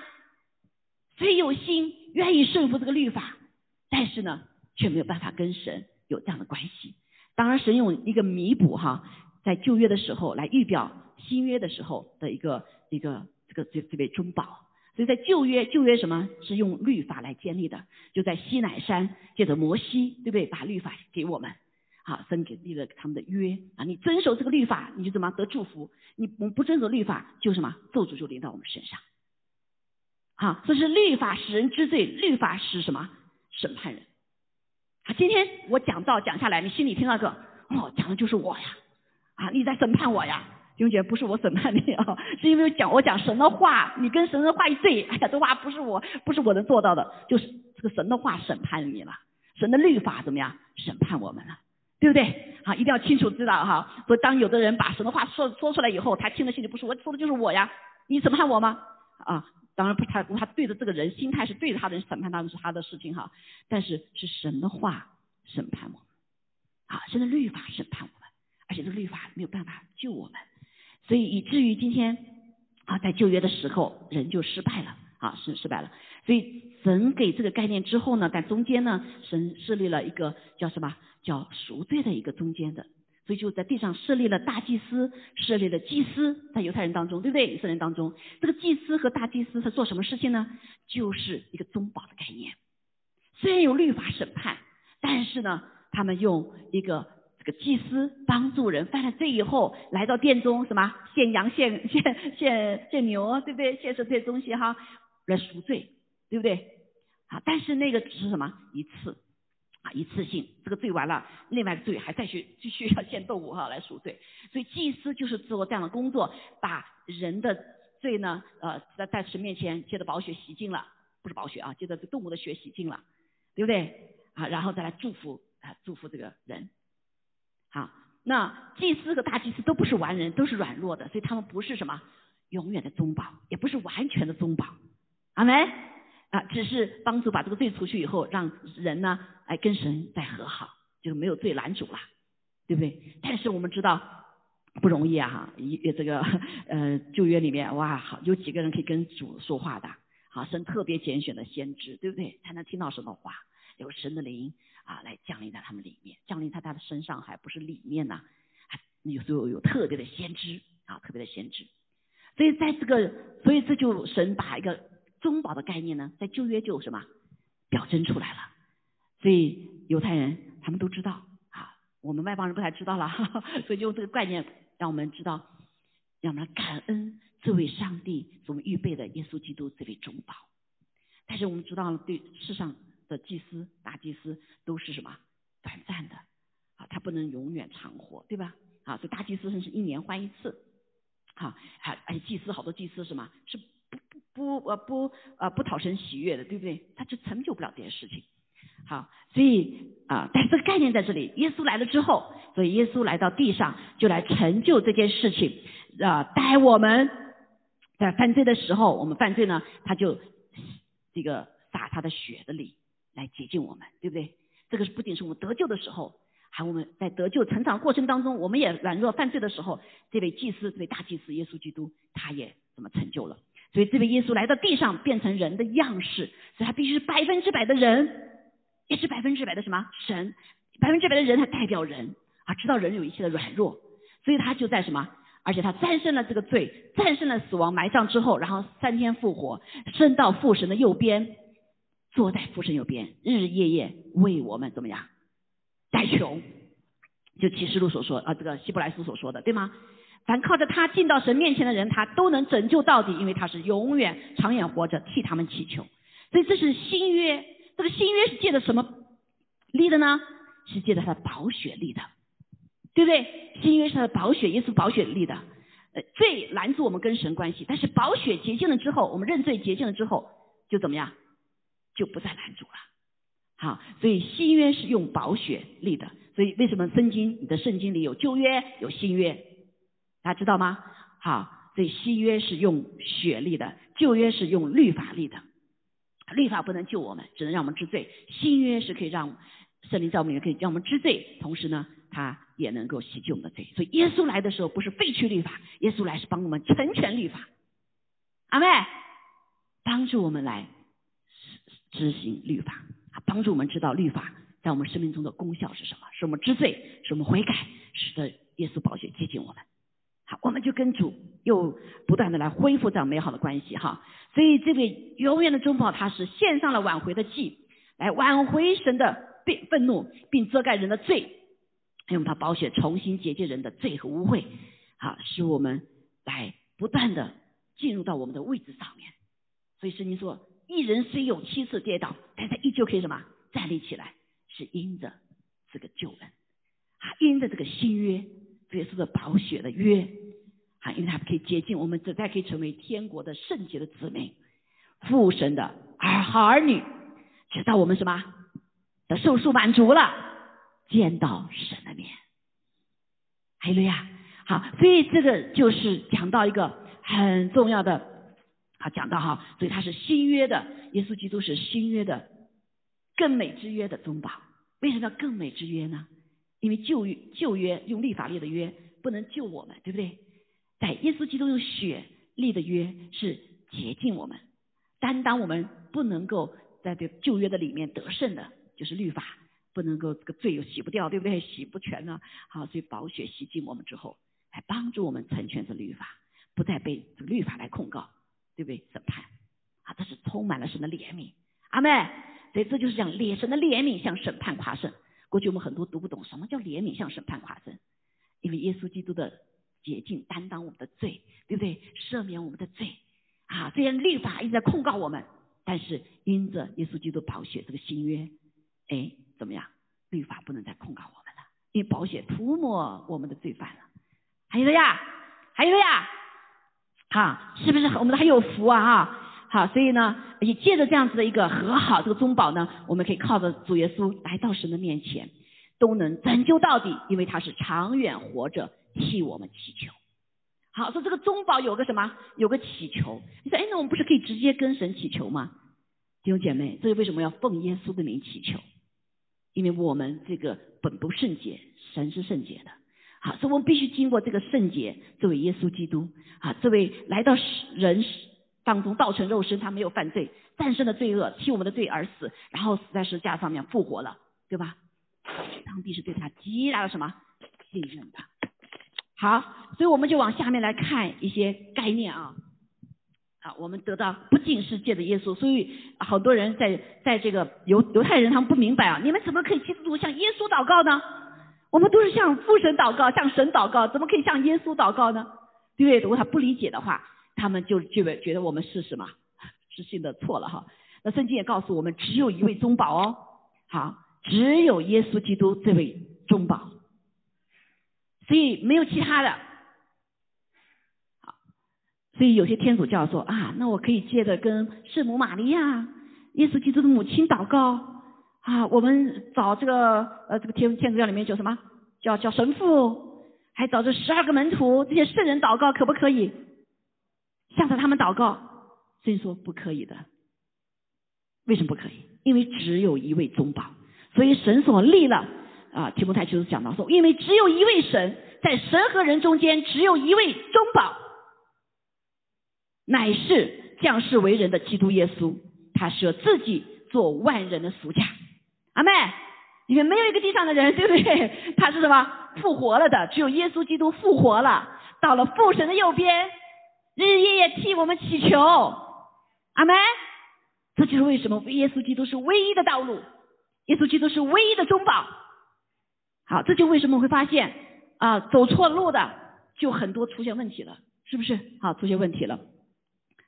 虽有心愿意顺服这个律法，但是呢？却没有办法跟神有这样的关系。当然，神用一个弥补哈，在旧约的时候来预表新约的时候的一个一个这个这这位中保。所以在旧约，旧约什么是用律法来建立的？就在西乃山借着摩西，对不对？把律法给我们，好，分给立了他们的约啊。你遵守这个律法，你就怎么得祝福？你不遵守律法，就什么咒诅就临到我们身上。好，这是律法使人知罪，律法使什么审判人？啊，今天我讲到讲下来，你心里听到个哦，讲的就是我呀，啊，你在审判我呀，弟兄姐不是我审判你啊，是因为讲我讲神的话，你跟神的话一对，哎呀，这话不是我，不是我能做到的，就是这个神的话审判你了，神的律法怎么样审判我们了，对不对？好，一定要清楚知道哈。所以当有的人把神的话说说出来以后，他听的心里不是我说的就是我呀，你审判我吗？啊。当然不，他他对着这个人心态是对着他的审判，当然是他的事情哈。但是是神的话审判我们，啊，神的律法审判我们，而且这律法没有办法救我们，所以以至于今天啊，在旧约的时候人就失败了啊，是失败了。所以神给这个概念之后呢，在中间呢，神设立了一个叫什么叫赎罪的一个中间的。所以就在地上设立了大祭司，设立了祭司，在犹太人当中，对不对？以色列人当中，这个祭司和大祭司是做什么事情呢？就是一个中保的概念。虽然有律法审判，但是呢，他们用一个个祭司帮助人犯了罪以后，来到殿中什么献羊、献献献献牛，对不对？献这些东西哈，来赎罪，对不对？啊，但是那个只是什么一次啊。一次性，这个罪完了，另外的罪还再去继续要献动物哈来赎罪，所以祭司就是做这样的工作，把人的罪呢，呃，在在神面前借着宝血洗净了，不是宝血啊，借着动物的血洗净了，对不对？啊，然后再来祝福啊，祝福这个人。好，那祭司和大祭司都不是完人，都是软弱的，所以他们不是什么永远的宗保，也不是完全的宗保。阿门。啊，只是帮助把这个罪除去以后，让人呢，哎，跟神再和好，就没有罪拦阻了，对不对？但是我们知道不容易啊，哈，一这个呃旧约里面，哇，好有几个人可以跟主说话的，好，神特别拣选的先知，对不对？才能听到神的话，有神的灵啊来降临在他们里面，降临在他的身上，还不是里面呢，还有时候有特别的先知啊，特别的先知，所以在这个，所以这就神把一个。中保的概念呢，在旧约就什么表征出来了，所以犹太人他们都知道啊，我们外邦人不太知道了，所以用这个概念让我们知道，让我们感恩这位上帝所预备的耶稣基督这位中保。但是我们知道了，对世上的祭司、大祭司都是什么短暂的啊，他不能永远长活，对吧？啊，所以大祭司甚至一年换一次，好，还而且祭司好多祭司什么是。不不呃不呃不讨神喜悦的，对不对？他就成就不了这件事情。好，所以啊，但这个概念在这里，耶稣来了之后，所以耶稣来到地上就来成就这件事情啊，带我们在犯罪的时候，我们犯罪呢，他就这个洒他的血的里来洁净我们，对不对？这个是不仅是我们得救的时候，还我们在得救成长过程当中，我们也软弱犯罪的时候，这位祭司，这位大祭司耶稣基督，他也怎么成就了？所以这位耶稣来到地上变成人的样式，所以他必须是百分之百的人，也是百分之百的什么神，百分之百的人他代表人啊，知道人有一切的软弱，所以他就在什么，而且他战胜了这个罪，战胜了死亡埋葬之后，然后三天复活，升到父神的右边，坐在父神右边，日日夜夜为我们怎么样代求，就启示录所说啊，这个希伯来书所说的，对吗？凡靠着他进到神面前的人，他都能拯救到底，因为他是永远长远活着，替他们祈求。所以这是新约，这个新约是借着什么立的呢？是借着他的宝血立的，对不对？新约是他的宝血，耶稣宝血立的。呃，罪拦住我们跟神关系，但是宝血洁净了之后，我们认罪洁净了之后，就怎么样？就不再拦阻了。好，所以新约是用宝血立的。所以为什么圣经你的圣经里有旧约有新约？大家知道吗？好，所以新约是用血立的，旧约是用律法立的。律法不能救我们，只能让我们知罪。新约是可以让圣灵在我们里面可以让我们知罪，同时呢，它也能够洗去我们的罪。所以耶稣来的时候不是废去律法，耶稣来是帮我们成全律法。阿妹，帮助我们来执行律法，帮助我们知道律法。在我们生命中的功效是什么？是我们知罪，是我们悔改，使得耶稣宝血接近我们。好，我们就跟主又不断的来恢复这样美好的关系哈。所以这位永远的中保，他是献上了挽回的祭，来挽回神的变愤怒，并遮盖人的罪，用他宝血重新洁净人的罪和污秽，好，使我们来不断的进入到我们的位置上面。所以圣经说，一人虽有七次跌倒，但他依旧可以什么站立起来。是因着这个救恩，啊，因着这个新约，耶稣的宝血的约，啊，因为他可以接近我们，这才可以成为天国的圣洁的子民，父神的儿好儿女，直到我们什么的寿数满足了，见到神的面。还有呀，好，所以这个就是讲到一个很重要的，好讲到哈，所以他是新约的，耶稣基督是新约的更美之约的中保。为什么要更美之约呢？因为旧约旧约用立法立的约不能救我们，对不对？在耶稣基督用血立的约是洁净我们，担当我们不能够在这旧约的里面得胜的，就是律法不能够这个罪又洗不掉，对不对？洗不全呢。好，所以宝血洗净我们之后，来帮助我们成全这律法，不再被这个律法来控告，对不对？审判啊，这是充满了神的怜悯。阿妹。所以这就是讲脸神的怜悯向审判夸胜。过去我们很多读不懂什么叫怜悯向审判夸胜，因为耶稣基督的洁净担当我们的罪，对不对？赦免我们的罪啊！虽然律法一直在控告我们，但是因着耶稣基督宝血这个新约，哎，怎么样？律法不能再控告我们了，因为宝血涂抹我们的罪犯了。还有了呀，还有了呀，哈，是不是我们的很有福啊？哈。好，所以呢，也借着这样子的一个和好，这个中保呢，我们可以靠着主耶稣来到神的面前，都能拯救到底，因为他是长远活着替我们祈求。好，说这个中保有个什么？有个祈求。你说，哎，那我们不是可以直接跟神祈求吗？弟兄姐妹，这是为什么要奉耶稣的名祈求？因为我们这个本不圣洁，神是圣洁的。所以我们必须经过这个圣洁，这位耶稣基督，啊，这位来到人。当中道成肉身，他没有犯罪，战胜了罪恶，替我们的罪而死，然后死在十字架上面复活了，对吧？上帝是对他极大的什么信任的？好，所以我们就往下面来看一些概念啊。好，我们得到不仅是借着耶稣，所以好多人在在这个犹犹太人他们不明白啊，你们怎么可以基督徒向耶稣祷告呢？我们都是向父神祷告，向神祷告，怎么可以向耶稣祷告呢？对不对？如果他不理解的话。他们就就会觉得我们是什么是信的错了哈？那圣经也告诉我们，只有一位中保哦，好，只有耶稣基督这位中保，所以没有其他的。好，所以有些天主教说啊，那我可以借着跟圣母玛利亚、耶稣基督的母亲祷告啊，我们找这个呃这个天天主教里面叫什么？叫叫神父，还找这十二个门徒这些圣人祷告，可不可以？向着他们祷告，所以说不可以的。为什么不可以？因为只有一位中保，所以神所立了啊。提摩太就是讲到说，因为只有一位神，在神和人中间只有一位中保，乃是降世为人的基督耶稣，他舍自己做万人的赎价。阿妹，因为没有一个地上的人，对不对？他是什么？复活了的，只有耶稣基督复活了，到了父神的右边。日日夜夜替我们祈求，阿门。这就是为什么耶稣基督是唯一的道路，耶稣基督是唯一的中保。好，这就为什么会发现啊，走错路的就很多出现问题了，是不是？好，出现问题了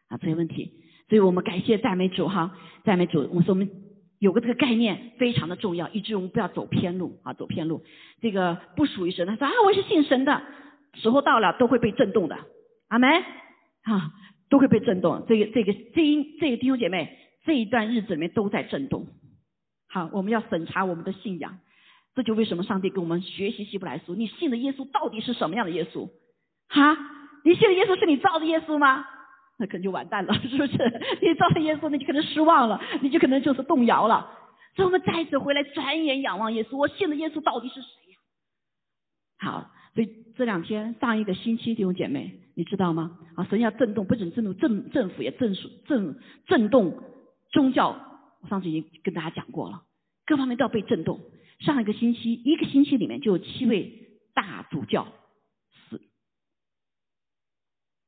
啊，出现问题。所以我们感谢赞美主哈，赞美主。我说我们有个这个概念非常的重要，以致我们不要走偏路啊，走偏路。这个不属于神，他说啊，我是信神的，时候到了都会被震动的，阿门。啊，都会被震动。这个、这个、这一、这个弟兄姐妹，这一段日子里面都在震动，好，我们要审查我们的信仰。这就为什么上帝跟我们学习希伯来书，你信的耶稣到底是什么样的耶稣？哈，你信的耶稣是你造的耶稣吗？那可能就完蛋了，是不是？你造了耶稣，那就可能失望了，你就可能就是动摇了。所以我们再次回来转眼仰望耶稣，我信的耶稣到底是谁呀？好，所以这两天上一个星期弟兄姐妹，你知道吗？啊，神要震动，不仅震动政政府，也震震震动宗教。我上次已经跟大家讲过了，各方面都要被震动。上一个星期，一个星期里面就有七位大主教死，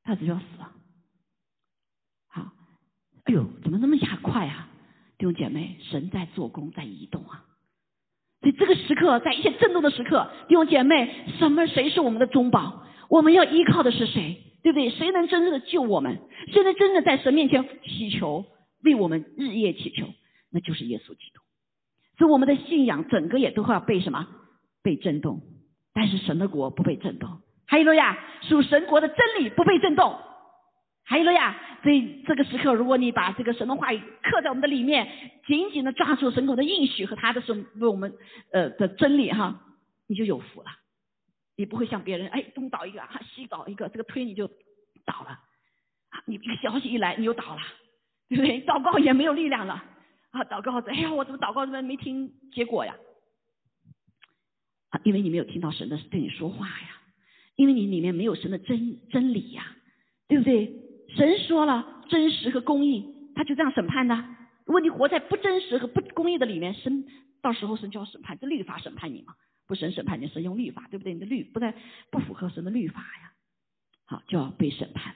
大主教死了。哎呦，怎么那么加快啊？弟兄姐妹，神在做工，在移动啊！所以这个时刻，在一切震动的时刻，弟兄姐妹，什么谁是我们的中保？我们要依靠的是谁？对不对？谁能真正的救我们？谁能真的在神面前祈求，为我们日夜祈求？那就是耶稣基督。所以我们的信仰整个也都会要被什么？被震动。但是神的国不被震动。还有了呀，属神国的真理不被震动。还有了呀，所以这个时刻，如果你把这个神的话语刻在我们的里面，紧紧的抓住神口的应许和他的神为我们呃的真理哈，你就有福了。你不会像别人哎东倒一个哈西倒一个，这个推你就倒了啊！你一个消息一来你就倒了，对不对？祷告也没有力量了。啊，祷告，哎呀，我怎么祷告怎么没听结果呀？啊，因为你没有听到神的对你说话呀，因为你里面没有神的真真理呀，对不对？神说了真实和公义，他就这样审判的。如果你活在不真实和不公义的里面，神到时候神就要审判，这律法审判你嘛？不神审判你，神用律法，对不对？你的律不在不符合神的律法呀，好就要被审判。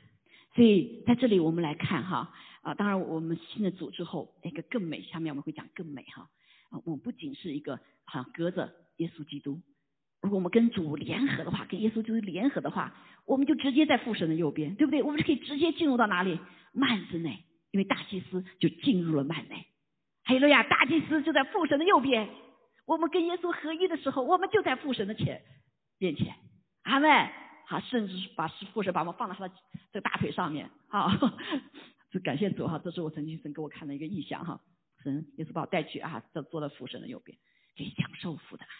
所以在这里我们来看哈。啊，当然，我们新的组之后，一个更美。下面我们会讲更美哈。啊，我们不仅是一个哈隔着耶稣基督，如果我们跟主联合的话，跟耶稣基督联合的话，我们就直接在父神的右边，对不对？我们就可以直接进入到哪里？幔子内，因为大祭司就进入了幔内。还有了呀，大祭司就在父神的右边。我们跟耶稣合一的时候，我们就在父神的前面前。阿妹，好，甚至是把父神把我们放到他的这个大腿上面，好。就感谢主哈，这是我曾经神给我看的一个意象哈，神耶稣把我带去啊，坐坐在父神的右边，可以享受父的爱，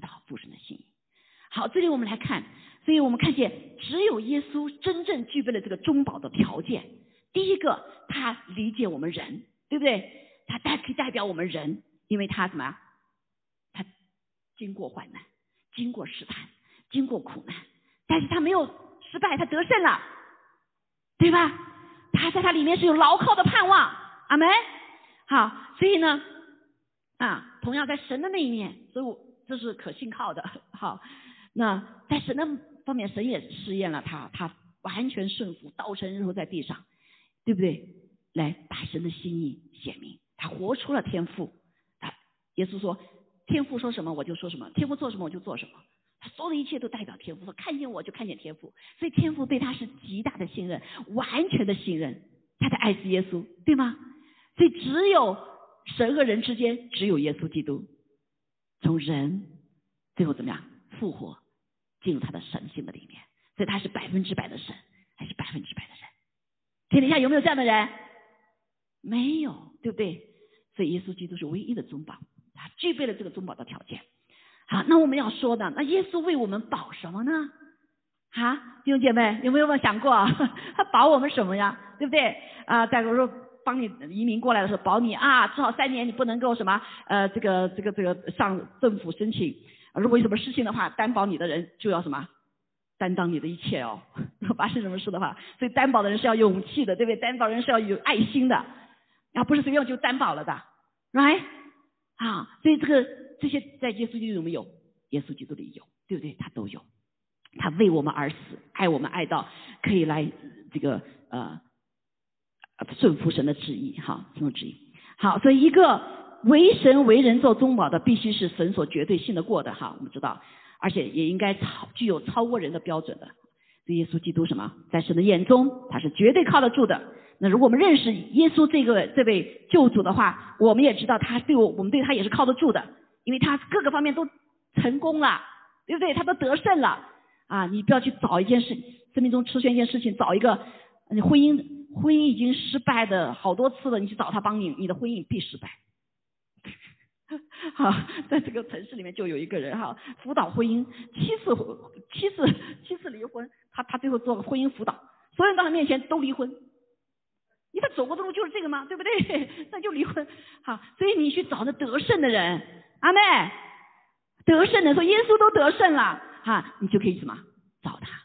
知道父神的心意。好，这里我们来看，所以我们看见只有耶稣真正具备了这个中保的条件。第一个，他理解我们人，对不对？他代可以代表我们人，因为他什么？他经过患难，经过试探，经过苦难，但是他没有失败，他得胜了。对吧？他在他里面是有牢靠的盼望，阿门。好，所以呢，啊，同样在神的那一面，所以我这是可信靠的。好，那在神的方面，神也试验了他，他完全顺服，道成肉在地上，对不对？来把神的心意显明，他活出了天赋。他耶稣说，天赋说什么我就说什么，天赋做什么我就做什么。所有的一切都代表天赋，看见我就看见天赋，所以天赋对他是极大的信任，完全的信任，他的爱是耶稣，对吗？所以只有神和人之间，只有耶稣基督，从人最后怎么样复活，进入他的神性的里面，所以他是百分之百的神，还是百分之百的人？天底下有没有这样的人？没有，对不对？所以耶稣基督是唯一的宗保，他具备了这个宗保的条件。好，那我们要说的，那耶稣为我们保什么呢？啊，弟兄姐妹，有没有想过 他保我们什么呀？对不对？啊，在我说帮你移民过来的时候，保你啊，至少三年你不能够什么呃，这个这个这个上政府申请，如果有什么事情的话，担保你的人就要什么担当你的一切哦。发生什么事的话，所以担保的人是要勇气的，对不对？担保人是要有爱心的，啊，不是随便就担保了的，right？啊，所以这个。这些在耶稣基督有没有？耶稣基督里有，对不对？他都有，他为我们而死，爱我们爱到可以来这个呃顺服神的旨意，哈，什么旨意？好，所以一个为神为人做中保的，必须是神所绝对信得过的，哈，我们知道，而且也应该超具有超过人的标准的。这耶稣基督什么？在神的眼中，他是绝对靠得住的。那如果我们认识耶稣这个这位救主的话，我们也知道他对我，我们对他也是靠得住的。因为他各个方面都成功了，对不对？他都得胜了啊！你不要去找一件事，生命中出现一件事情，找一个你婚姻婚姻已经失败的好多次了，你去找他帮你，你的婚姻必失败。好，在这个城市里面就有一个人哈，辅导婚姻，七次七次七次离婚，他他最后做了婚姻辅导，所有人到他面前都离婚。你他走过的路就是这个吗？对不对？那就离婚。好，所以你去找那得胜的人，阿妹，得胜的说耶稣都得胜了，哈，你就可以什么找他。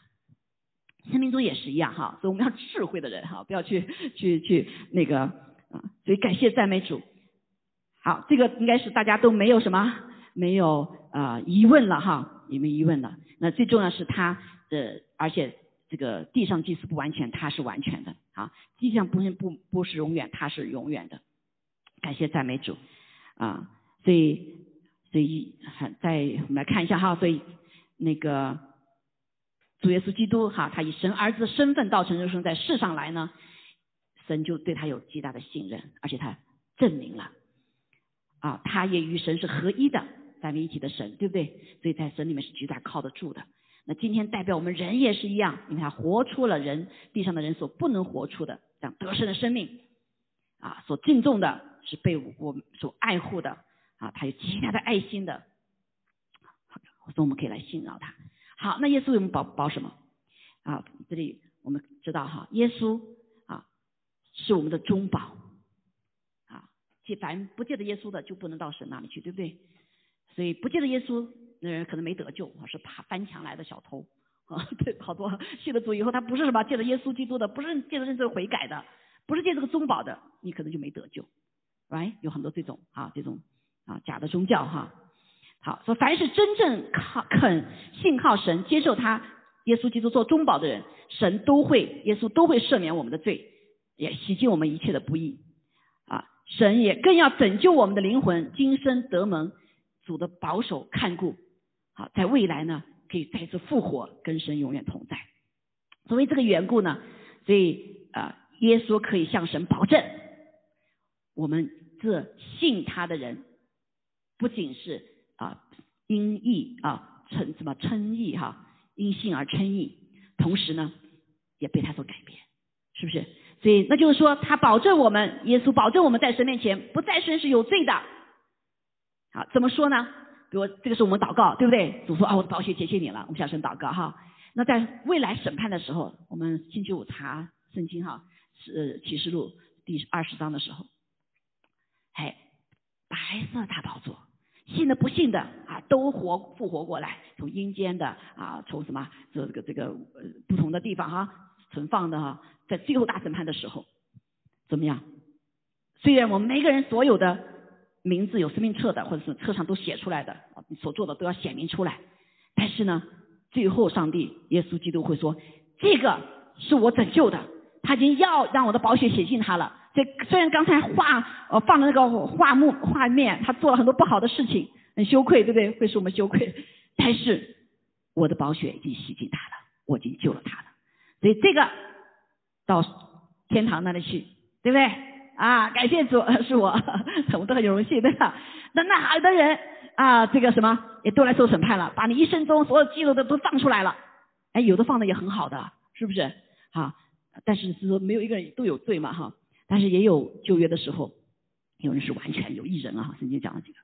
生命中也是一样哈，所以我们要智慧的人哈，不要去去去那个啊。所以感谢赞美主。好，这个应该是大家都没有什么没有啊疑问了哈，也没疑问了。那最重要是他的，而且。这个地上祭祀不完全，他是完全的啊！地上不不不是永远，他是永远的。感谢赞美主啊！所以所以还再我们来看一下哈，所以那个主耶稣基督哈，他以神儿子的身份道成肉身在世上来呢，神就对他有极大的信任，而且他证明了啊，他也与神是合一的，三位一体的神，对不对？所以在神里面是极大靠得住的。那今天代表我们人也是一样，你看活出了人地上的人所不能活出的这样得胜的生命，啊，所敬重的是被我们所爱护的，啊，他有极大的爱心的，所以我们可以来信绕他。好，那耶稣为我们保保什么？啊，这里我们知道哈，耶稣啊是我们的中保，啊，借凡不借着耶稣的就不能到神那里去，对不对？所以不借着耶稣。那人可能没得救，是爬翻墙来的小偷啊，对，好多信了主以后，他不是什么借着耶稣基督的，不是借着认罪悔改的，不是借这个中保的，你可能就没得救，right？有很多这种啊，这种啊假的宗教哈。好，说凡是真正靠肯信靠神，接受他耶稣基督做中保的人，神都会耶稣都会赦免我们的罪，也洗净我们一切的不义啊。神也更要拯救我们的灵魂，今生得蒙主的保守看顾。好，在未来呢，可以再次复活，跟神永远同在。所以这个缘故呢，所以啊，耶稣可以向神保证，我们这信他的人，不仅是因义啊称什么称义哈，因信而称义，同时呢，也被他所改变，是不是？所以那就是说，他保证我们，耶稣保证我们在神面前不再生是有罪的。好，怎么说呢？比如这个是我们祷告，对不对？主说啊，我的宝血谢谢你了，我们向神祷告哈。那在未来审判的时候，我们星期五查圣经哈，是启示录第二十章的时候，哎，白色大宝座，信的不信的啊，都活复活过来，从阴间的啊，从什么这这个这个呃不同的地方哈存放的哈，在最后大审判的时候，怎么样？虽然我们每个人所有的。名字有生命册的，或者是册上都写出来的，你所做的都要显明出来。但是呢，最后上帝耶稣基督会说，这个是我拯救的，他已经要让我的宝血写进他了。这虽然刚才画呃放的那个画幕画面，他做了很多不好的事情，很羞愧，对不对？会使我们羞愧。但是我的宝血已经洗净他了，我已经救了他了。所以这个到天堂那里去，对不对？啊，感谢主，是我，我们都很荣幸，对吧？那那好的人啊，这个什么也都来受审判了，把你一生中所有记录的都放出来了。哎，有的放的也很好的，是不是？好，但是是说没有一个人都有罪嘛，哈。但是也有旧约的时候，有人是完全有艺人啊，圣经讲了几个。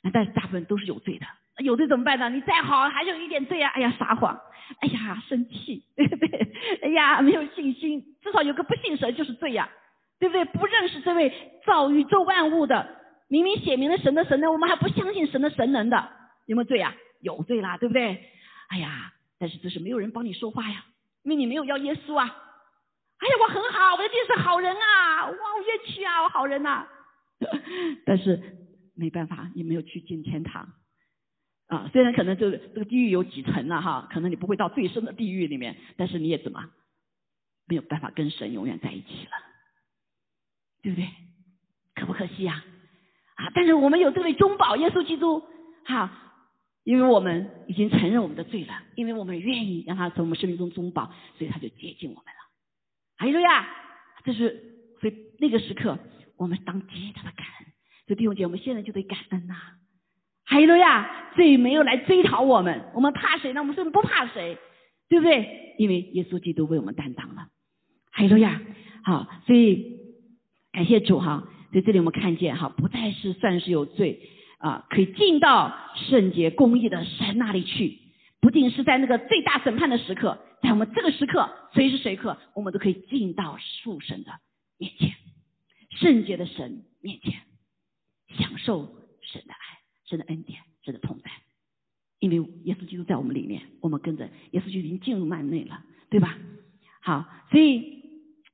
那但是大部分都是有罪的，有罪怎么办呢？你再好还有一点罪啊，哎呀撒谎，哎呀生气，对不对？哎呀没有信心，至少有个不信神就是罪呀。对不对？不认识这位造宇宙万物的，明明写明了神的神能，我们还不相信神的神能的，有没有罪啊？有罪啦，对不对？哎呀，但是这是没有人帮你说话呀，因为你没有要耶稣啊。哎呀，我很好，我的弟是好人啊，哇，我冤屈啊，我好人呐。但是没办法，你没有去进天堂啊。虽然可能这个这个地狱有几层了哈，可能你不会到最深的地狱里面，但是你也怎么没有办法跟神永远在一起了。对不对？可不可惜呀？啊！但是我们有这位中保耶稣基督，哈，因为我们已经承认我们的罪了，因为我们愿意让他从我们生命中中保，所以他就接近我们了。还有呀，这是所以那个时刻，我们当极大的感恩。所以弟兄姐妹，我们现在就得感恩呐。还有呀，罪没有来追讨我们，我们怕谁呢？我们是不怕谁，对不对？因为耶稣基督为我们担当了。还有呀，好，所以。感谢主哈，在这里我们看见哈，不再是算是有罪啊，可以进到圣洁公义的神那里去。不仅是在那个最大审判的时刻，在我们这个时刻，随时随刻，我们都可以进到父神的面前，圣洁的神面前，享受神的爱、神的恩典、神的同在。因为耶稣基督在我们里面，我们跟着耶稣就已经进入幔内了，对吧？好，所以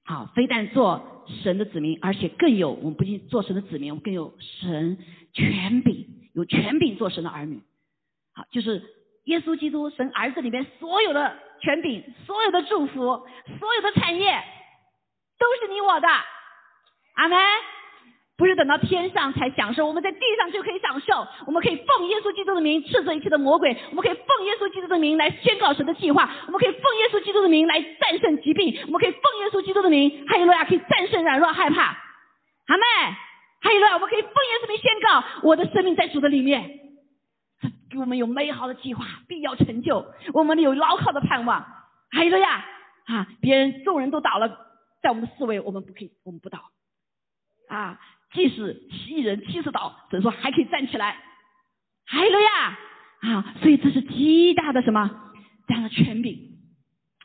好，非但做神的子民，而且更有我们不仅做神的子民，我们更有神权柄，有权柄做神的儿女。好，就是耶稣基督神儿子里面所有的权柄、所有的祝福、所有的产业，都是你我的。阿门。不是等到天上才享受，我们在地上就可以享受。我们可以奉耶稣基督的名斥责一切的魔鬼，我们可以奉耶稣基督的名来宣告神的计划，我们可以奉耶稣基督的名来战胜疾病，我们可以奉耶稣基督的名，哈利路亚，可以战胜软弱害怕。阿妹，哈利路亚，我们可以奉耶稣的名宣告，我的生命在主的里面，给我们有美好的计划，必要成就，我们有牢靠的盼望。还有呀，啊，别人众人都倒了，在我们的思维，我们不可以，我们不倒，啊。即使七人七十倒，只能说还可以站起来，还有呀啊！所以这是极大的什么这样的权柄，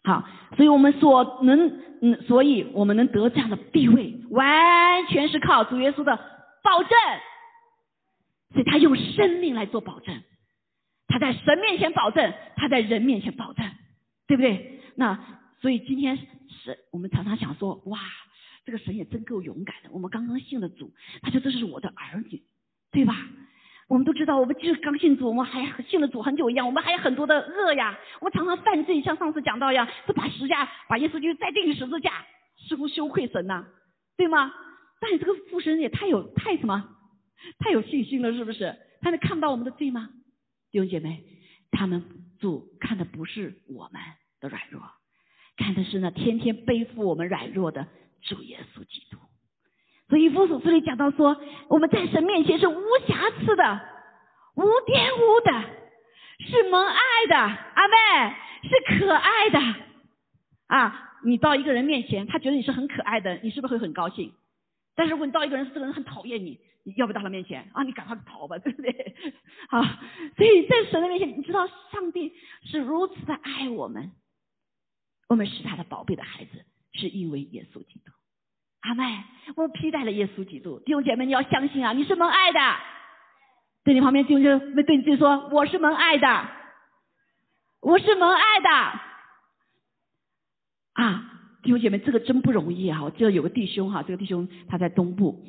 好，所以我们所能嗯，所以我们能得这样的地位，完全是靠主耶稣的保证。所以他用生命来做保证，他在神面前保证，他在人面前保证，对不对？那所以今天是我们常常想说，哇！这个神也真够勇敢的。我们刚刚信了主，他说这是我的儿女，对吧？我们都知道，我们就是刚信主，我们还信了主很久一样，我们还有很多的恶呀。我们常常犯罪，像上次讲到一样，是把十字架把耶稣就再钉十字架，似乎羞愧神呐，对吗？但你这个父神也太有太什么，太有信心了，是不是？他能看到我们的罪吗？弟兄姐妹，他们主看的不是我们的软弱，看的是那天天背负我们软弱的。主耶稣基督，所以父所这里讲到说，我们在神面前是无瑕疵的、无玷污的，是蒙爱的，阿妹是可爱的啊！你到一个人面前，他觉得你是很可爱的，你是不是会很高兴？但是如果你到一个人，这个人很讨厌你，你要不到他面前啊？你赶快逃吧，对不对？好，所以在神的面前，你知道上帝是如此的爱我们，我们是他的宝贝的孩子。是因为耶稣基督，阿妹，我们披戴了耶稣基督。弟兄姐妹，你要相信啊，你是蒙爱的。对你旁边弟兄姐妹，对你自己说，我是蒙爱的，我是蒙爱的。啊，弟兄姐妹，这个真不容易啊！我记得有个弟兄哈，这个弟兄他在东部，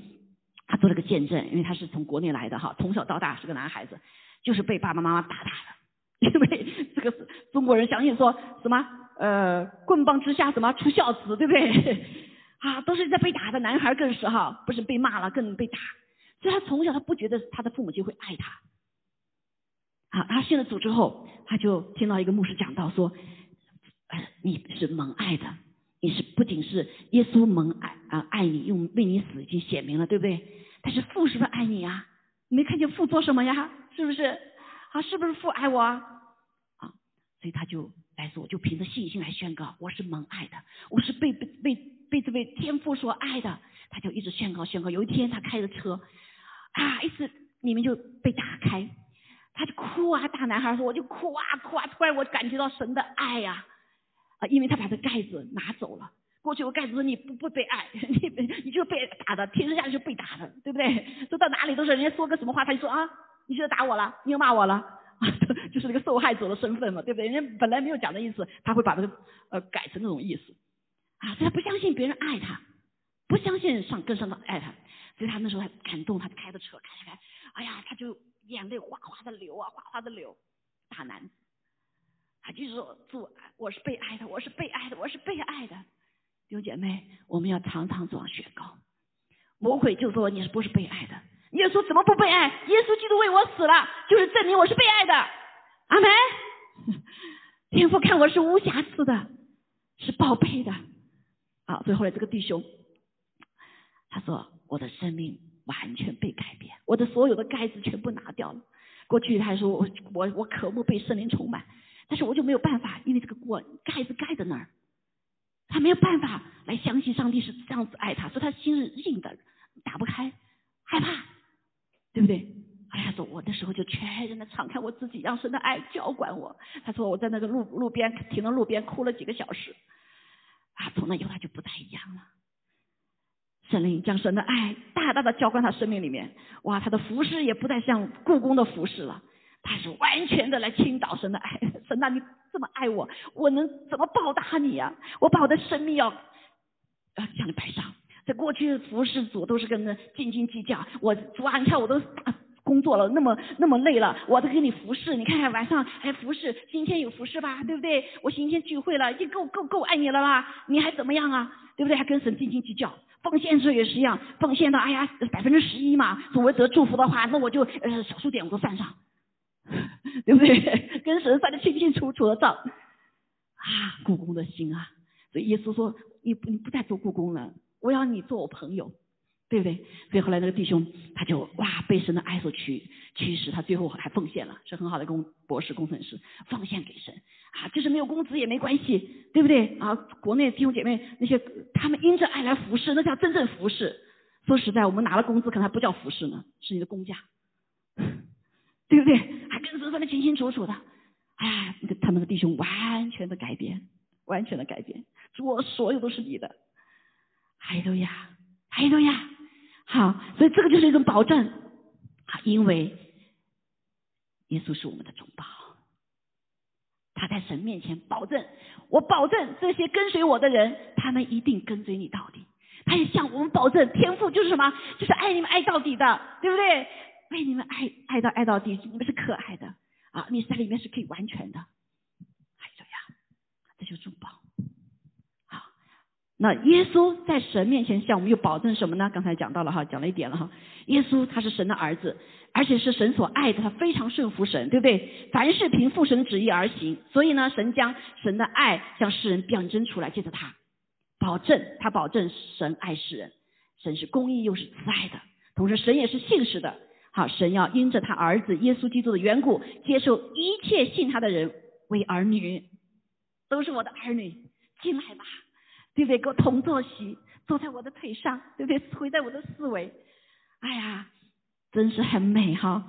他做了个见证，因为他是从国内来的哈，从小到大是个男孩子，就是被爸爸妈妈打打的，因为这个中国人相信说什么？呃，棍棒之下什么出孝子，对不对？啊，都是在被打的男孩更是哈，不是被骂了，更被打。所以他从小他不觉得他的父母亲会爱他。啊，他信了主之后，他就听到一个牧师讲到说，呃，你是蒙爱的，你是不仅是耶稣蒙爱啊爱你，用为你死已经显明了，对不对？但是父是不是爱你呀？没看见父做什么呀？是不是？啊，是不是父爱我？啊，所以他就。来说，我就凭着信心来宣告，我是蒙爱的，我是被被被被这位天父所爱的。他就一直宣告宣告。有一天他开着车，啊，一次里面就被打开，他就哭啊，大男孩说，我就哭啊哭啊。突然我感觉到神的爱呀，啊因为他把这盖子拿走了。过去我盖子说你不不被爱，你你就被打的，天生下来就被打的，对不对？走到哪里都是人家说个什么话，他就说啊，你是打我了，你又骂我了。就是那个受害者的身份嘛，对不对？人家本来没有讲的意思，他会把这个呃改成那种意思啊，所以他不相信别人爱他，不相信上更上的爱他，所以他那时候还感动，他就开着车开开开，哎呀，他就眼泪哗哗的流啊，哗哗的流。大男子，他就是说，主，我是被爱的，我是被爱的，我是被爱的。弟兄姐妹，我们要常常这样宣告。魔鬼就说你是不是被爱的？耶稣怎么不被爱？耶稣基督为我死了，就是证明我是被爱的。阿门。天父看我是无瑕疵的，是宝贝的。啊，所以后来这个弟兄，他说我的生命完全被改变，我的所有的盖子全部拿掉了。过去他还说我我我渴慕被圣灵充满，但是我就没有办法，因为这个锅盖子盖在那儿，他没有办法来相信上帝是这样子爱他，所以他心是硬的，打不开，害怕。对不对？后来他说我那时候就全然的敞开我自己，让神的爱浇灌我。他说我在那个路路边停到路边哭了几个小时，啊，从那以后他就不太一样了。神灵将神的爱大大的浇灌他生命里面，哇，他的服饰也不再像故宫的服饰了，他是完全的来倾倒神的爱。神啊，你这么爱我，我能怎么报答你呀？我把我的生命要要向你摆上。在过去服侍主都是跟着斤斤计较，我主啊，你看我都工作了那么那么累了，我都给你服侍，你看看晚上还服侍，今天有服侍吧，对不对？我今天聚会了，已经够够够爱你了吧？你还怎么样啊？对不对？还跟神斤斤计较，奉献时候也是一样，奉献到哎呀百分之十一嘛，所谓得祝福的话，那我就呃小数点我都算上，对不对？跟神算的清清楚楚的账啊，故宫的心啊，所以耶稣说你你不再做故宫了。我要你做我朋友，对不对？所以后来那个弟兄他就哇被神的爱所驱驱使，他最后还奉献了，是很好的工博士工程师，奉献给神啊，就是没有工资也没关系，对不对？啊，国内弟兄姐妹那些他们因着爱来服侍，那叫真正服侍。说实在，我们拿了工资可能还不叫服侍呢，是你的工价，对不对？还跟神分的清清楚楚的，哎，那个他们的弟兄完全的改变，完全的改变，我所有都是你的。还有呀，还有呀，好，所以这个就是一种保证，好，因为耶稣是我们的中保，他在神面前保证，我保证这些跟随我的人，他们一定跟随你到底。他也向我们保证，天赋就是什么？就是爱你们爱到底的，对不对？为你们爱爱到爱到底，你们是可爱的啊，你在里面是可以完全的。还有呀，这就是中保。那耶稣在神面前向我们又保证什么呢？刚才讲到了哈，讲了一点了哈。耶稣他是神的儿子，而且是神所爱的，他非常顺服神，对不对？凡是凭父神旨意而行，所以呢，神将神的爱向世人表征出来，借着他保证，他保证神爱世人，神是公义又是慈爱的，同时神也是信实的。好，神要因着他儿子耶稣基督的缘故，接受一切信他的人为儿女，都是我的儿女，进来吧。对不对？给我同坐席，坐在我的腿上，对不对？回在我的思维，哎呀，真是很美哈！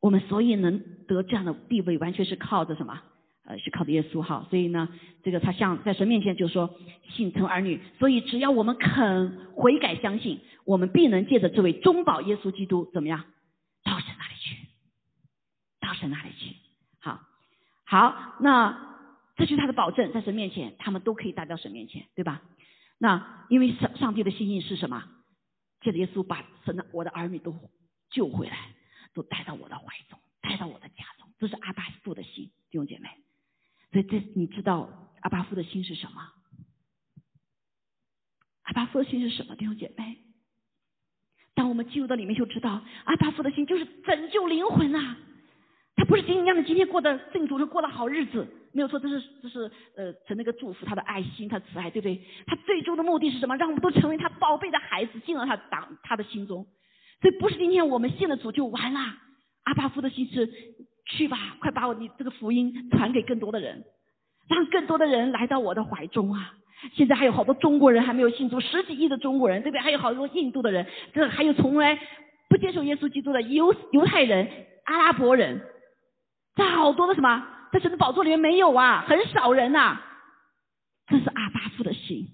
我们所以能得这样的地位，完全是靠着什么？呃，是靠着耶稣哈。所以呢，这个他像在神面前就说信成儿女。所以只要我们肯悔改相信，我们必能借着这位中保耶稣基督怎么样？到神那里去，到神那里去。好，好，那。这就是他的保证，在神面前，他们都可以带到神面前，对吧？那因为上上帝的心意是什么？借着耶稣把神的我的儿女都救回来，都带到我的怀中，带到我的家中，这是阿巴父的心，弟兄姐妹。所以这你知道阿巴夫的心是什么？阿巴夫的心是什么，弟兄姐妹？当我们进入到里面，就知道阿巴夫的心就是拯救灵魂啊！他不是仅仅让你今天过得正主就过得好日子。没有错，这是这是呃，成那个祝福他的爱心，他慈爱，对不对？他最终的目的是什么？让我们都成为他宝贝的孩子，进了他党他的心中。所以不是今天我们信了主就完了。阿巴夫的心是去吧，快把我你这个福音传给更多的人，让更多的人来到我的怀中啊！现在还有好多中国人还没有信主，十几亿的中国人，对不对？还有好多印度的人，这还有从来不接受耶稣基督的犹犹太人、阿拉伯人，这好多的什么？在神的宝座里面没有啊，很少人呐。这是阿巴夫的心，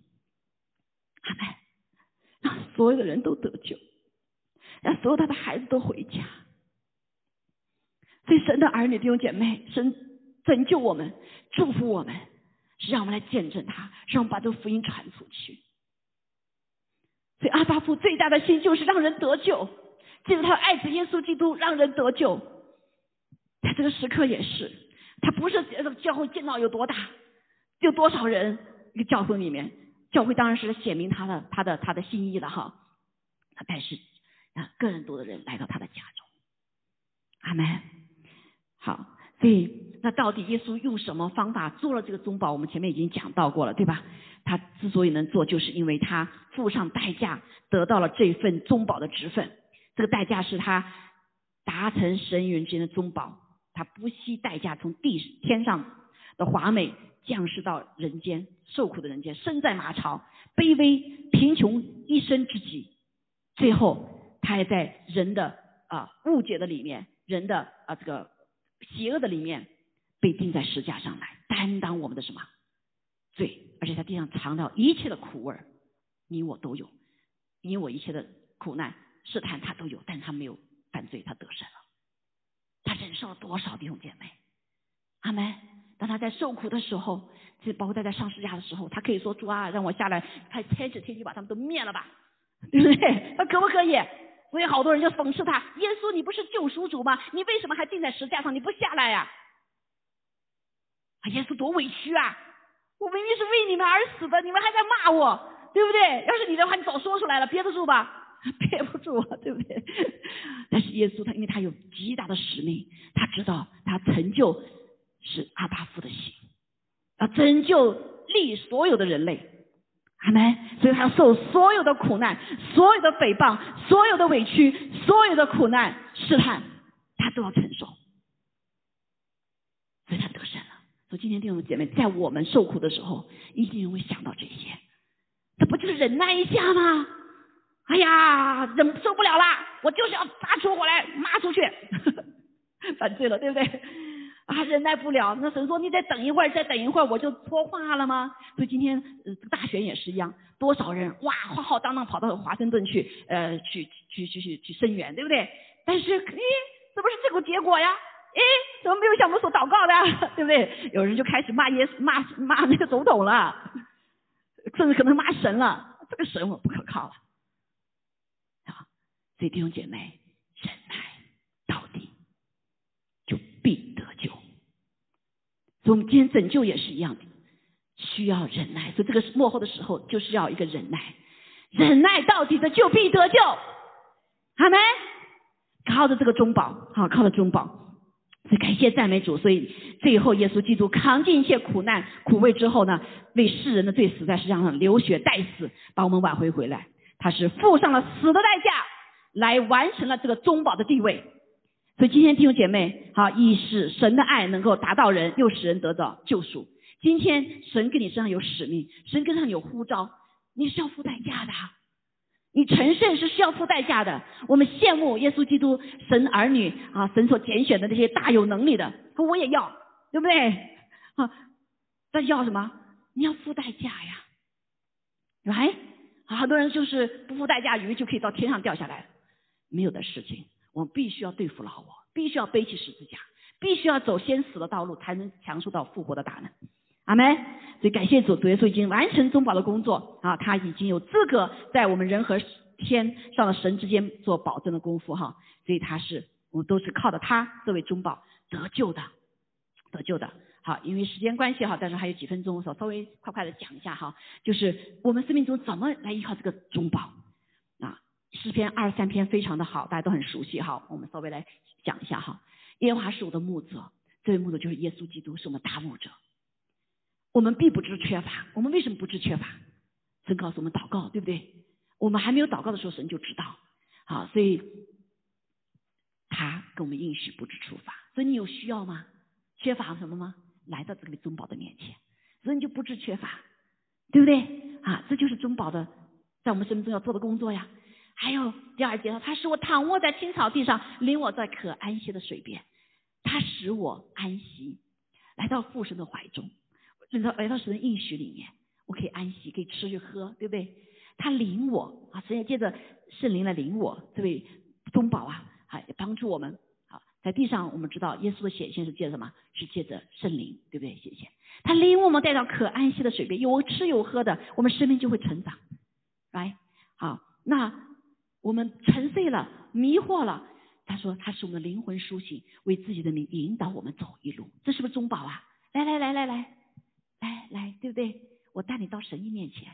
阿门。让所有的人都得救，让所有他的孩子都回家。所以神的儿女弟兄姐妹，神拯救我们，祝福我们，是让我们来见证他，让我们把这个福音传出去。所以阿巴夫最大的心就是让人得救，借着他的爱子耶稣基督让人得救。在这个时刻也是。他不是这个教会建造有多大，有多少人一个教会里面，教会当然是显明他的他的他的心意了哈。但是让更多的人来到他的家中，阿门。好，所以那到底耶稣用什么方法做了这个中保？我们前面已经讲到过了，对吧？他之所以能做，就是因为他付上代价得到了这份中保的职分。这个代价是他达成神与人之间的中保。他不惜代价从地天上的华美降世到人间，受苦的人间，身在马槽，卑微贫穷一生之极，最后他还在人的啊误解的里面，人的啊这个邪恶的里面，被钉在石架上来，担当我们的什么罪，而且在地上尝到一切的苦味儿，你我都有，你我一切的苦难试探他都有，但他没有犯罪，他得胜了，他忍受了多少弟兄姐妹，阿门。当他在受苦的时候，这包括他在上十架的时候，他可以说主啊，让我下来，他天使天就把他们都灭了吧，对不对？他可不可以？所以好多人就讽刺他：耶稣，你不是救赎主吗？你为什么还钉在石架上？你不下来呀？啊，耶稣多委屈啊！我明明是为你们而死的，你们还在骂我，对不对？要是你的话，你早说出来了，憋得住吧？憋不住啊，对不对？但是耶稣他，因为他有极大的使命，他知道他成就是阿巴夫的心，要拯救利所有的人类，阿门。所以他要受所有的苦难，所有的诽谤，所有的委屈，所有的苦难试探，他都要承受，所以他得胜了。所以今天弟兄姐妹，在我们受苦的时候，一定会想到这些，这不就是忍耐一下吗？哎呀，忍受不了啦，我就是要发出火来，骂出去，犯罪了，对不对？啊，忍耐不了。那神说：“你再等一会儿，再等一会儿，我就说话了吗？”所以今天呃，大选也是一样，多少人哇浩浩荡荡跑到华盛顿去，呃，去去去去去声援，对不对？但是，咦，怎么是这个结果呀？咦，怎么没有向我们所祷告的？对不对？有人就开始骂耶，骂骂那个总统了，甚至可能骂神了。这个神我不可靠了。好，所以弟兄姐妹，忍耐到底，就必。所以我们今天拯救也是一样的，需要忍耐。所以这个幕后的时候，就是要一个忍耐，忍耐到底的就必得救。好没？靠着这个中宝，好靠着中宝。所以感谢赞美主。所以最后耶稣基督扛尽一切苦难苦味之后呢，为世人的罪死在世界上流血代死，把我们挽回回来。他是付上了死的代价，来完成了这个中宝的地位。所以今天弟兄姐妹，好，一是神的爱能够达到人，又使人得到救赎。今天神跟你身上有使命，神跟上有呼召，你是要付代价的。你成圣是需要付代价的。我们羡慕耶稣基督神儿女啊，神所拣选的那些大有能力的，可我也要，对不对？啊，那要什么？你要付代价呀，来，好多人就是不付代价，以为就可以到天上掉下来，没有的事情。我们必须要对付老我，必须要背起十字架，必须要走先死的道路，才能享受到复活的大能。阿门。所以感谢主，主耶稣已经完成中保的工作啊，他已经有资格在我们人和天上的神之间做保证的功夫哈。所以他是我们都是靠着他这位中保得救的，得救的。好，因为时间关系哈，但是还有几分钟，我稍微快快的讲一下哈，就是我们生命中怎么来依靠这个中保。诗篇二三篇非常的好，大家都很熟悉哈。我们稍微来讲一下哈。耶和华是我的牧者，这位牧者就是耶稣基督，是我们大牧者。我们必不知缺乏，我们为什么不知缺乏？神告诉我们祷告，对不对？我们还没有祷告的时候，神就知道。好，所以他跟我们应许不知出发。所以你有需要吗？缺乏什么吗？来到这个中保的面前，所以你就不知缺乏，对不对？啊，这就是中保的在我们生命中要做的工作呀。还有第二节说，他使我躺卧在青草地上，领我在可安息的水边，他使我安息，来到父神的怀中，来到来到神的应许里面，我可以安息，可以吃去喝，对不对？他领我啊，神也借着圣灵来领我，这位中保啊，啊帮助我们啊，在地上我们知道耶稣的显现是借什么？是借着圣灵，对不对？显现，他领我们带到可安息的水边，有吃有喝的，我们生命就会成长，来，好，那。我们沉睡了，迷惑了。他说他是我们的灵魂苏醒，为自己的名引导我们走一路。这是不是中宝啊？来来来来来，来来，对不对？我带你到神意面前，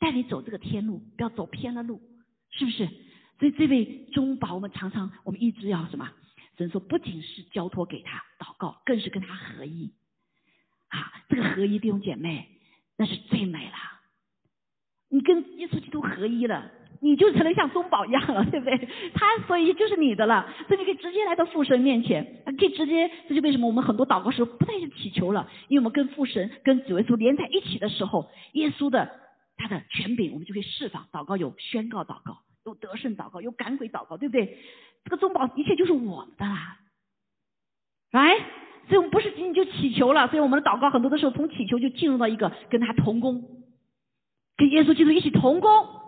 带你走这个天路，不要走偏了路，是不是？所以这位中宝，我们常常我们一直要什么？神说不仅是交托给他祷告，更是跟他合一啊！这个合一弟兄姐妹，那是最美了。你跟耶稣基督合一了。你就成了像宗宝一样了，对不对？他所以就是你的了，所以你可以直接来到父神面前，可以直接。这就为什么我们很多祷告时候不再去祈求了，因为我们跟父神、跟主耶稣连在一起的时候，耶稣的他的权柄我们就可以释放。祷告有宣告祷告，有得胜祷告，有赶鬼祷告，对不对？这个中宝一切就是我们的啦，来，所以我们不是仅仅就祈求了，所以我们的祷告很多的时候从祈求就进入到一个跟他同工，跟耶稣基督一起同工。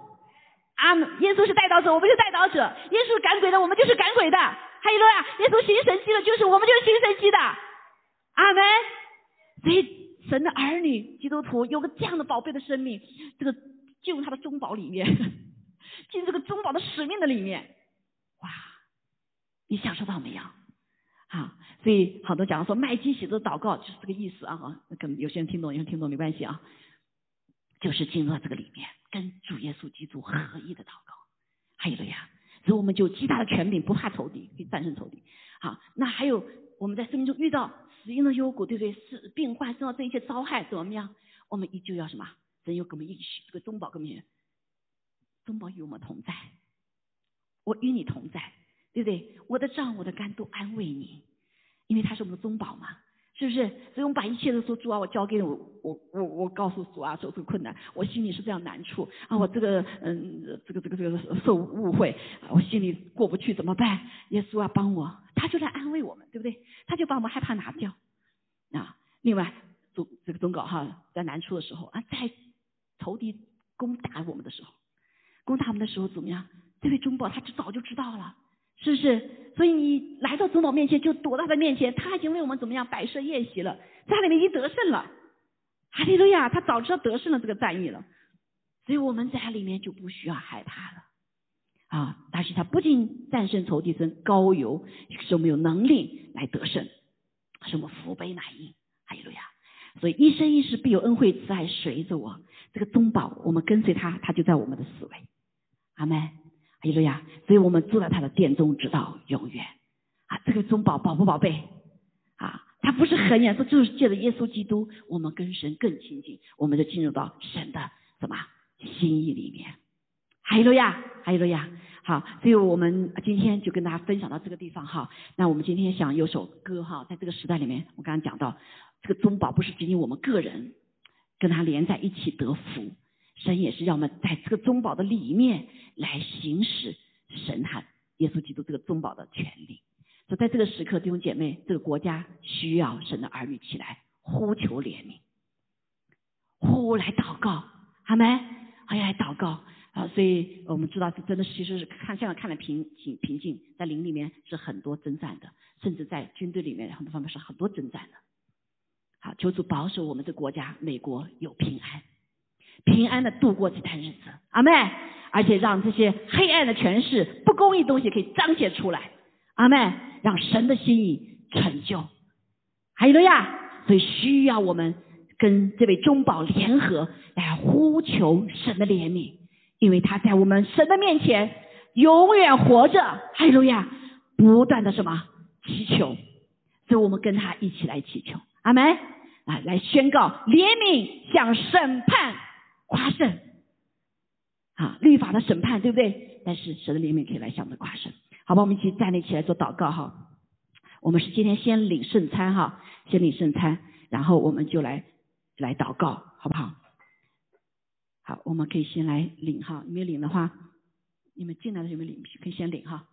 啊，耶稣是带导者，我们是带导者；耶稣是赶鬼的，我们就是赶鬼的。还有啊，耶稣行神迹的，就是我们就是行神迹的。阿门。所以神的儿女基督徒有个这样的宝贝的生命，这个进入他的中宝里面，进入这个中宝的使命的里面，哇，你享受到没有？啊，所以好多讲说麦基洗的祷告就是这个意思啊，哈，可能有些人听懂，有些人听懂没关系啊，就是进入到这个里面，跟主耶稣基督合一的祷告。还有了呀，所以我们就极大的权柄，不怕仇敌，可以战胜仇敌。好，那还有我们在生命中遇到。死因的幽谷，对不对？是病患，受到这一切遭害，怎么样？我们依旧要什么？神又给我们应许，这个中保跟我们，中保与我们同在，我与你同在，对不对？我的杖，我的肝都安慰你，因为他是我们的中保嘛，是不是？所以我们把一切都说主啊，我交给，我我我我告诉主啊，受这个困难，我心里是这样难处啊，我这个嗯，这个这个这个受误会，我心里过不去，怎么办？耶稣啊，帮我！他就来安慰我们，对不对？他就把我们害怕拿掉啊。另外，总这个总稿哈，在难处的时候啊，在仇敌攻打我们的时候，攻打我们的时候怎么样？这位中宝他就早就知道了，是不是？所以你来到总保面前，就躲到他面前，他已经为我们怎么样摆设宴席了，在里面已经得胜了。哈利路亚，他早知道得胜了这个战役了，所以我们在里面就不需要害怕了。啊！但是他不仅战胜仇敌，生高油，使我们有能力来得胜，使我们福杯满溢。哈利路亚！所以一生一世必有恩惠慈爱随着我。这个宗宝，我们跟随他，他就在我们的思维。阿门！哈利路亚！所以我们住在他的殿中，直到永远。啊，这个中宝宝不宝贝？啊，他不是很远，说就是借着耶稣基督，我们跟神更亲近，我们就进入到神的什么心意里面。哈利路亚，哈利路亚。好，所以我们今天就跟大家分享到这个地方哈。那我们今天想有首歌哈，在这个时代里面，我刚刚讲到，这个中宝不是仅仅我们个人跟他连在一起得福，神也是要我们在这个中保的里面来行使神和耶稣基督这个中保的权利。所以在这个时刻，弟兄姐妹，这个国家需要神的儿女起来呼求怜悯，呼来祷告，好没？好，来祷告。啊，所以我们知道，这真的其实是看现在看来平平平静，在林里面是很多征战的，甚至在军队里面很多方面是很多征战的。好，求主保守我们的国家，美国有平安，平安的度过这段日子，阿妹，而且让这些黑暗的权势、不公义东西可以彰显出来，阿妹，让神的心意成就。还有了呀，所以需要我们跟这位中保联合来呼求神的怜悯。因为他在我们神的面前永远活着，哈利路亚，不断的什么？祈求，所以我们跟他一起来祈求，阿门。啊，来宣告怜悯向审判。夸胜，啊，律法的审判对不对？但是神的怜悯可以来向我们夸胜，好吧，我们一起站立起来做祷告哈。我们是今天先领圣餐哈，先领圣餐，然后我们就来来祷告，好不好？好，我们可以先来领哈，没领的话，你们进来的有没有领？可以先领哈。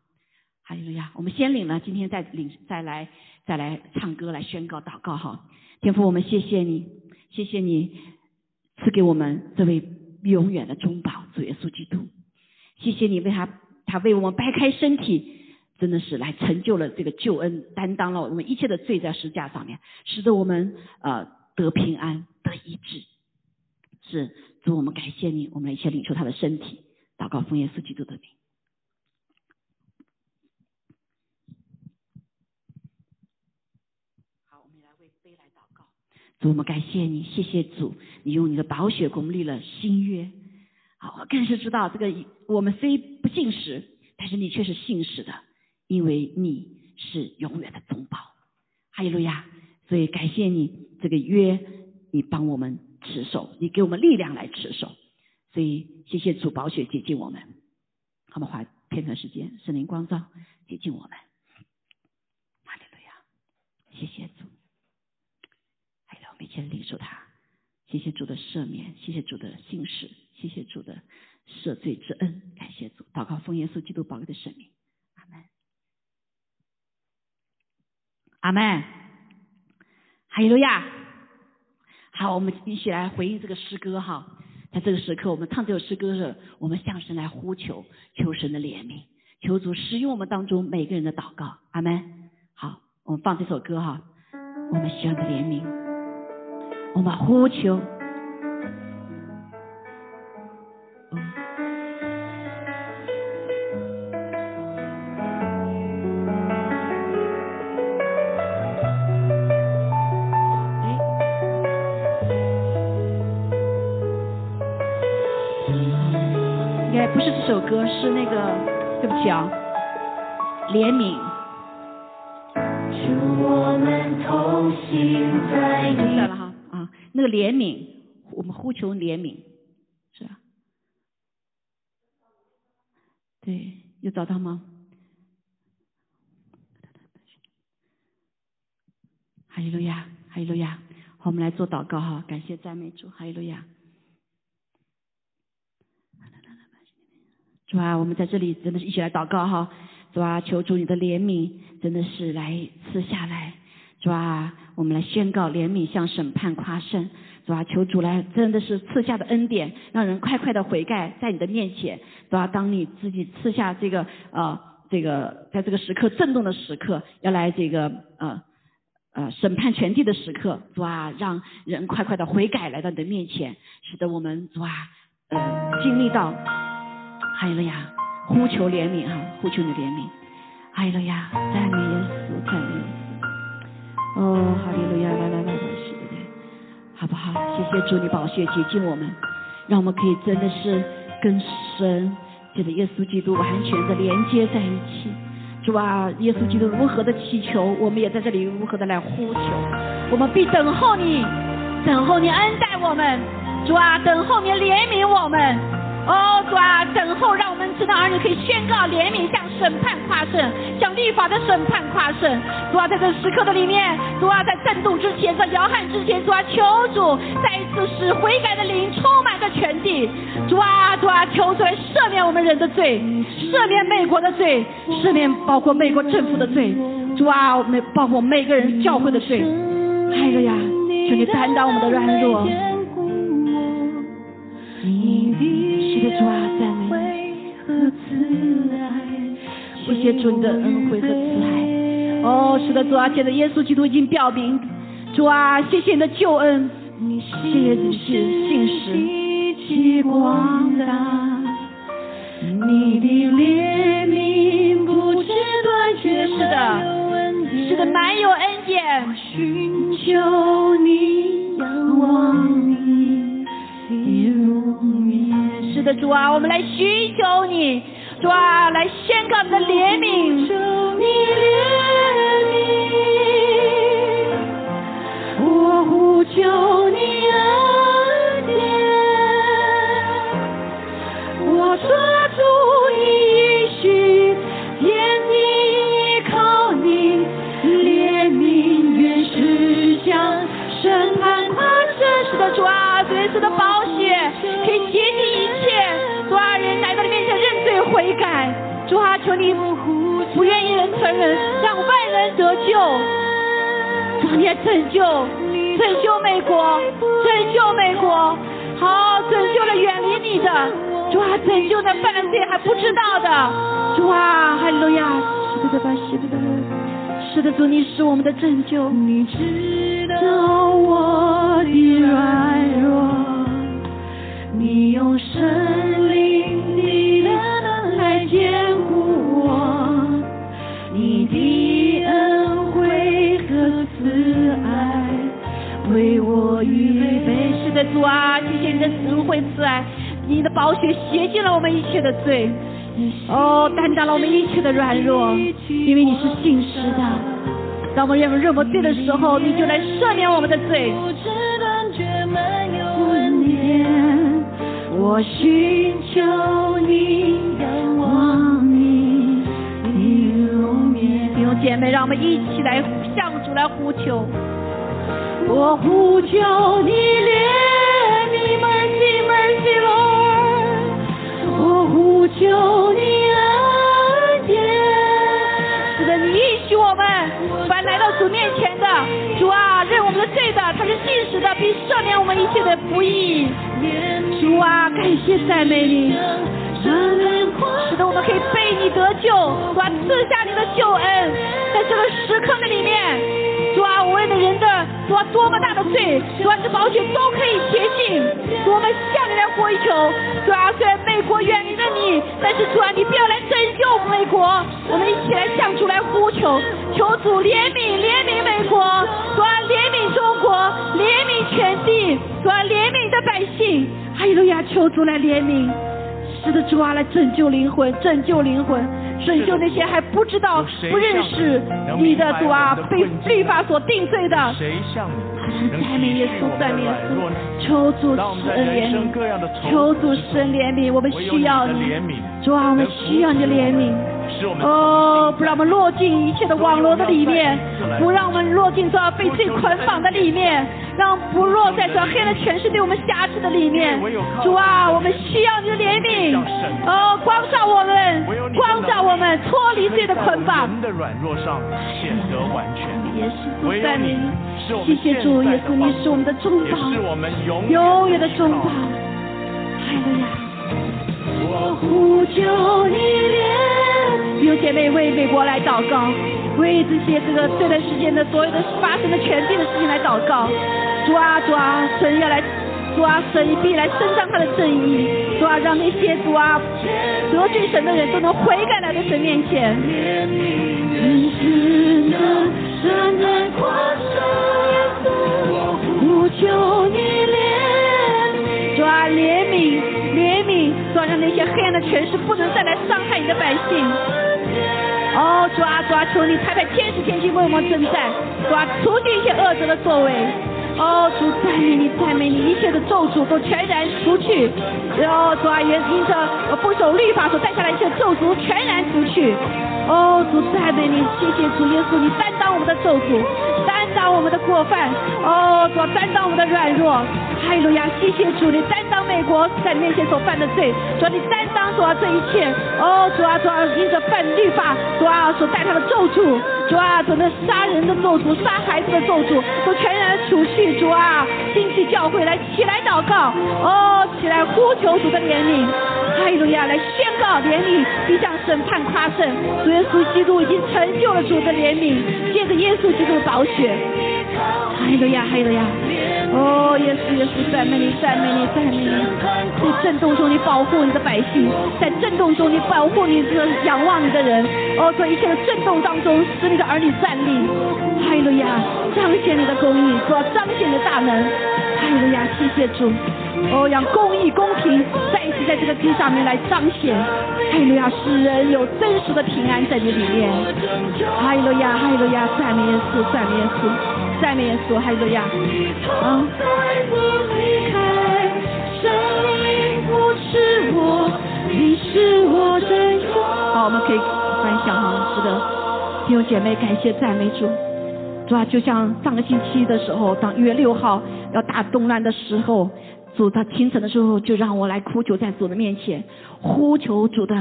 还有呀，我们先领了，今天再领，再来再来唱歌来宣告祷告哈。天父，我们谢谢你，谢谢你赐给我们这位永远的中保主耶稣基督，谢谢你为他他为我们掰开身体，真的是来成就了这个救恩，担当了我们一切的罪在十架上面，使得我们呃得平安得医治，是。主，我们感谢你，我们一起领受他的身体，祷告奉耶稣基督的名。好，我们来为杯来祷告。主，我们感谢你，谢谢主，你用你的宝血功立了新约。好，我更是知道这个，我们虽不信实，但是你却是信实的，因为你是永远的中保。哈利路亚！所以感谢你这个约，你帮我们。持守，你给我们力量来持守，所以谢谢主宝血接近我们，好，我们花片刻时间，圣灵光照接近我们，哈利路亚，谢谢主，每天领受他，谢谢主的赦免，谢谢主的信使，谢谢主的赦罪之恩，感谢主，祷告奉耶稣基督宝贵的圣名，阿门。阿门。哈利路亚。好，我们一起来回应这个诗歌哈。在这个时刻，我们唱这首诗歌的时候，我们向神来呼求，求神的怜悯，求主使用我们当中每个人的祷告。阿门。好，我们放这首歌哈。我们需要的怜悯，我们呼求。这首歌是那个，对不起啊，怜悯。祝我们同行在你。那个怜悯，我们呼求怜悯，是吧？对，有找到吗？哈利路亚，哈利路亚。好，我们来做祷告哈，感谢赞美主，哈利路亚。主啊，我们在这里真的是一起来祷告哈。主啊，求主你的怜悯真的是来赐下来。主啊，我们来宣告怜悯向审判夸胜。主啊，求主来真的是赐下的恩典，让人快快的悔改在你的面前。主啊，当你自己赐下这个呃这个在这个时刻震动的时刻，要来这个呃呃审判全地的时刻。主啊，让人快快的悔改来到你的面前，使得我们主啊呃经历到。哈利路亚，呼求怜悯啊，呼求你怜悯。哈利路亚，赞美耶稣，赞美耶。哦，哈利路亚，来来来来，是的，好不好？谢谢主，你宝血洁净我们，让我们可以真的是跟神，记得耶稣基督完全的连接在一起。主啊，耶稣基督如何的祈求，我们也在这里如何的来呼求。我们必等候你，等候你恩待我们。主啊，等候你怜悯我们。哦，主啊，等候，让我们知道儿女可以宣告怜悯，向审判跨胜，向律法的审判跨胜。主啊，在这时刻的里面，主啊，在震动之前，在摇撼之前，主啊，求主再一次使悔改的灵充满着全地。主啊，主啊，求主来赦免我们人的罪，赦免美国的罪，赦免包括美国政府的罪。主啊，每包括每个人教会的罪。还有呀，求你担当我们的软弱。谢谢主啊，赞美。谢谢主的恩惠和慈爱。哦，是的，主啊，现在耶稣基督已经表明，主啊，谢谢你的救恩，谢谢你是信实。你的怜悯不知断绝，是的，是的，满有恩典。寻求你，仰望是的，主啊，我们来寻求你，主啊，来宣告你的怜悯。你怜悯，求你不愿意人承认，让万人得救。主，你来拯救，拯救美国，拯救美国，好，拯救了远离你的，主啊，拯救那犯罪还不知道的，主啊，哈利路亚，是的吧，是的，是的，主，你是我们的拯救。你知道我的软弱，你用神主啊，谢谢你的恩惠慈爱，你的宝血洗净了我们一切的罪，哦，担当了我们一切的软弱，因为你是信实的。当我们认为认不对的时候，你就来赦免我们的罪。我寻求你，仰望你，你容颜。弟兄姐妹，让我们一起来向主来呼求。我呼求你呼求你恩典。是的，你允许我们凡来到主面前的，主啊，认我们的罪的，他是信实的，并赦免我们一切的不义。主啊，感谢赞美你。使得我们可以被你得救，主啊，赐下你的救恩，在这个时刻的里面，主啊，无畏的人的主啊，多么大的罪，主啊，这保险都可以洁净。主，我们向你来呼求。主啊，虽然美国远离了你，但是主啊，你不要来拯救美国。我们一起来向主来呼求，求主怜悯怜悯美国，主啊，怜悯中国，怜悯全地，主啊，怜悯的百姓。哈利路亚，求主来怜悯，是的，主啊，来拯救灵魂，拯救灵魂。拯救那些还不知道、不认识你的主啊，被律法所定罪的。赞美耶稣，赞美耶稣，求主施恩怜悯，求主施恩怜悯，我们需要你，主啊，我们需要你的怜悯。哦，不让我们落进一切的网络的里面，不让我们落进这被罪捆绑的里面，让不落在这黑的权势对我们辖制的里面。主啊，我们需要你的怜悯。哦，光照我们，光照我们，脱离罪的捆绑。人的软弱上显得完全。耶稣在你，谢谢主耶稣，你是我们的中保，永远的中保。哎呀，我呼救你怜。有姐妹为美国来祷告，为这些这个这段时间的所有的发生的全地的事情来祷告。主啊主啊，神要来，主啊神必来伸张他的正义。主啊让那些主啊得罪神的人都能悔改来到神面前。求你怜，主啊怜悯怜悯，主啊让那些黑暗的权势不能再来伤害你的百姓。哦，主啊，主啊，求你派派天使天君为我们征战，主啊，除去一切恶者的作为。哦，主赞美你，赞美你，一切的咒诅都全然除去。哦，主啊，原因着不守律法所带下来一切咒诅全然除去。哦，主赞美你，谢谢主耶稣，你担当我们的咒诅，担当我们的过犯。哦，主担当我们的软弱。哈利路亚，谢谢主，你担美国在你面前所犯的罪，主你担当主啊这一切。哦，主啊，主啊，因着犯律法，主啊所带他的咒诅，主啊，主那杀人的咒诅、杀孩子的咒诅，都全然除去。主啊，兴起教会来起来祷告，哦，起来呼求主的怜悯。哈利路亚，来宣告怜悯，并向审判夸胜。主耶稣基督已经成就了主的怜悯，借着耶稣基督的宝血。哈利路亚，哈利路亚。哦，耶稣，耶稣，赞美你，赞美你，赞美你！在震动中，你保护你的百姓；在震动中，你保护你这个仰望你的人。哦，在一切的震动当中，使你的儿女站立。哈利路亚，彰显你的公义，主要彰显你的大能。哈利路亚，谢谢主。哦，让公义、公平再一次在这个地上面来彰显。哈利路亚，使人有真实的平安在你里面。哈利路亚，哈利路亚，赞美耶稣，赞美耶稣。赞美耶稣，哈利路亚。嗯。好，我们可以分享哈，是的，弟兄姐妹，感谢赞美主。主啊，就像上个星期的时候，当一月六号要大动乱的时候，主他清晨的时候就让我来哭求在主的面前，呼求主的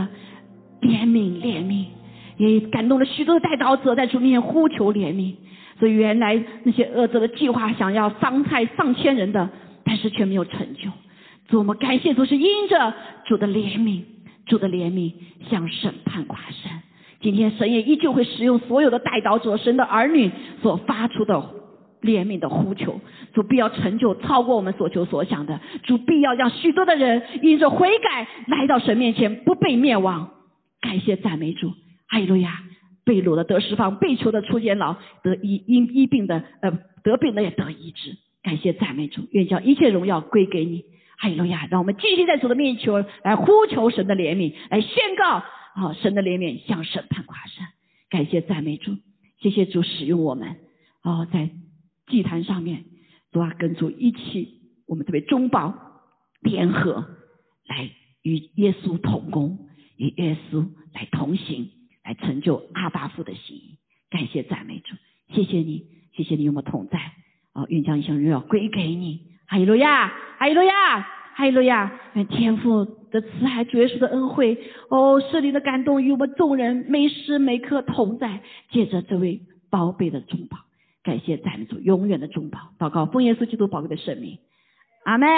怜悯怜悯，也感动了许多的代祷者在主面前呼求怜悯。所以原来那些恶者的计划想要伤害上千人的，但是却没有成就。主，我们感谢主是因着主的怜悯，主的怜悯向审判跨生。今天神也依旧会使用所有的代祷者、神的儿女所发出的怜悯的呼求。主必要成就超过我们所求所想的。主必要让许多的人因着悔改来到神面前，不被灭亡。感谢赞美主，哈利路亚。被掳的得释放，被囚的出监牢，得医因医病的呃得病的也得医治。感谢赞美主，愿将一切荣耀归给你。哈利路亚！让我们继续在主的面前来呼求神的怜悯，来宣告啊神的怜悯向审判夸胜。感谢赞美主，谢谢主使用我们哦，在祭坛上面主啊跟主一起，我们特别中保联合来与耶稣同工，与耶稣来同行。来成就阿巴父的心意，感谢赞美主，谢谢你，谢谢你与我们同在，哦，愿将一生荣耀归给你，哈利路亚，哈利路亚，哈利路亚，愿天父的慈爱、主耶稣的恩惠，哦，圣灵的感动与我们众人每时每刻同在，借着这位宝贝的中宝，感谢赞美主，永远的中宝。祷告，奉耶稣基督宝贵的圣名，阿门，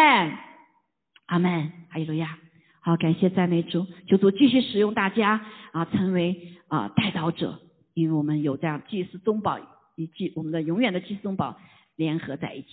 阿门，哈利路亚。好，感谢赞美主，求主继续使用大家啊，成为啊带导者，因为我们有这样祭祀中保以及我们的永远的祭祀中保联合在一起。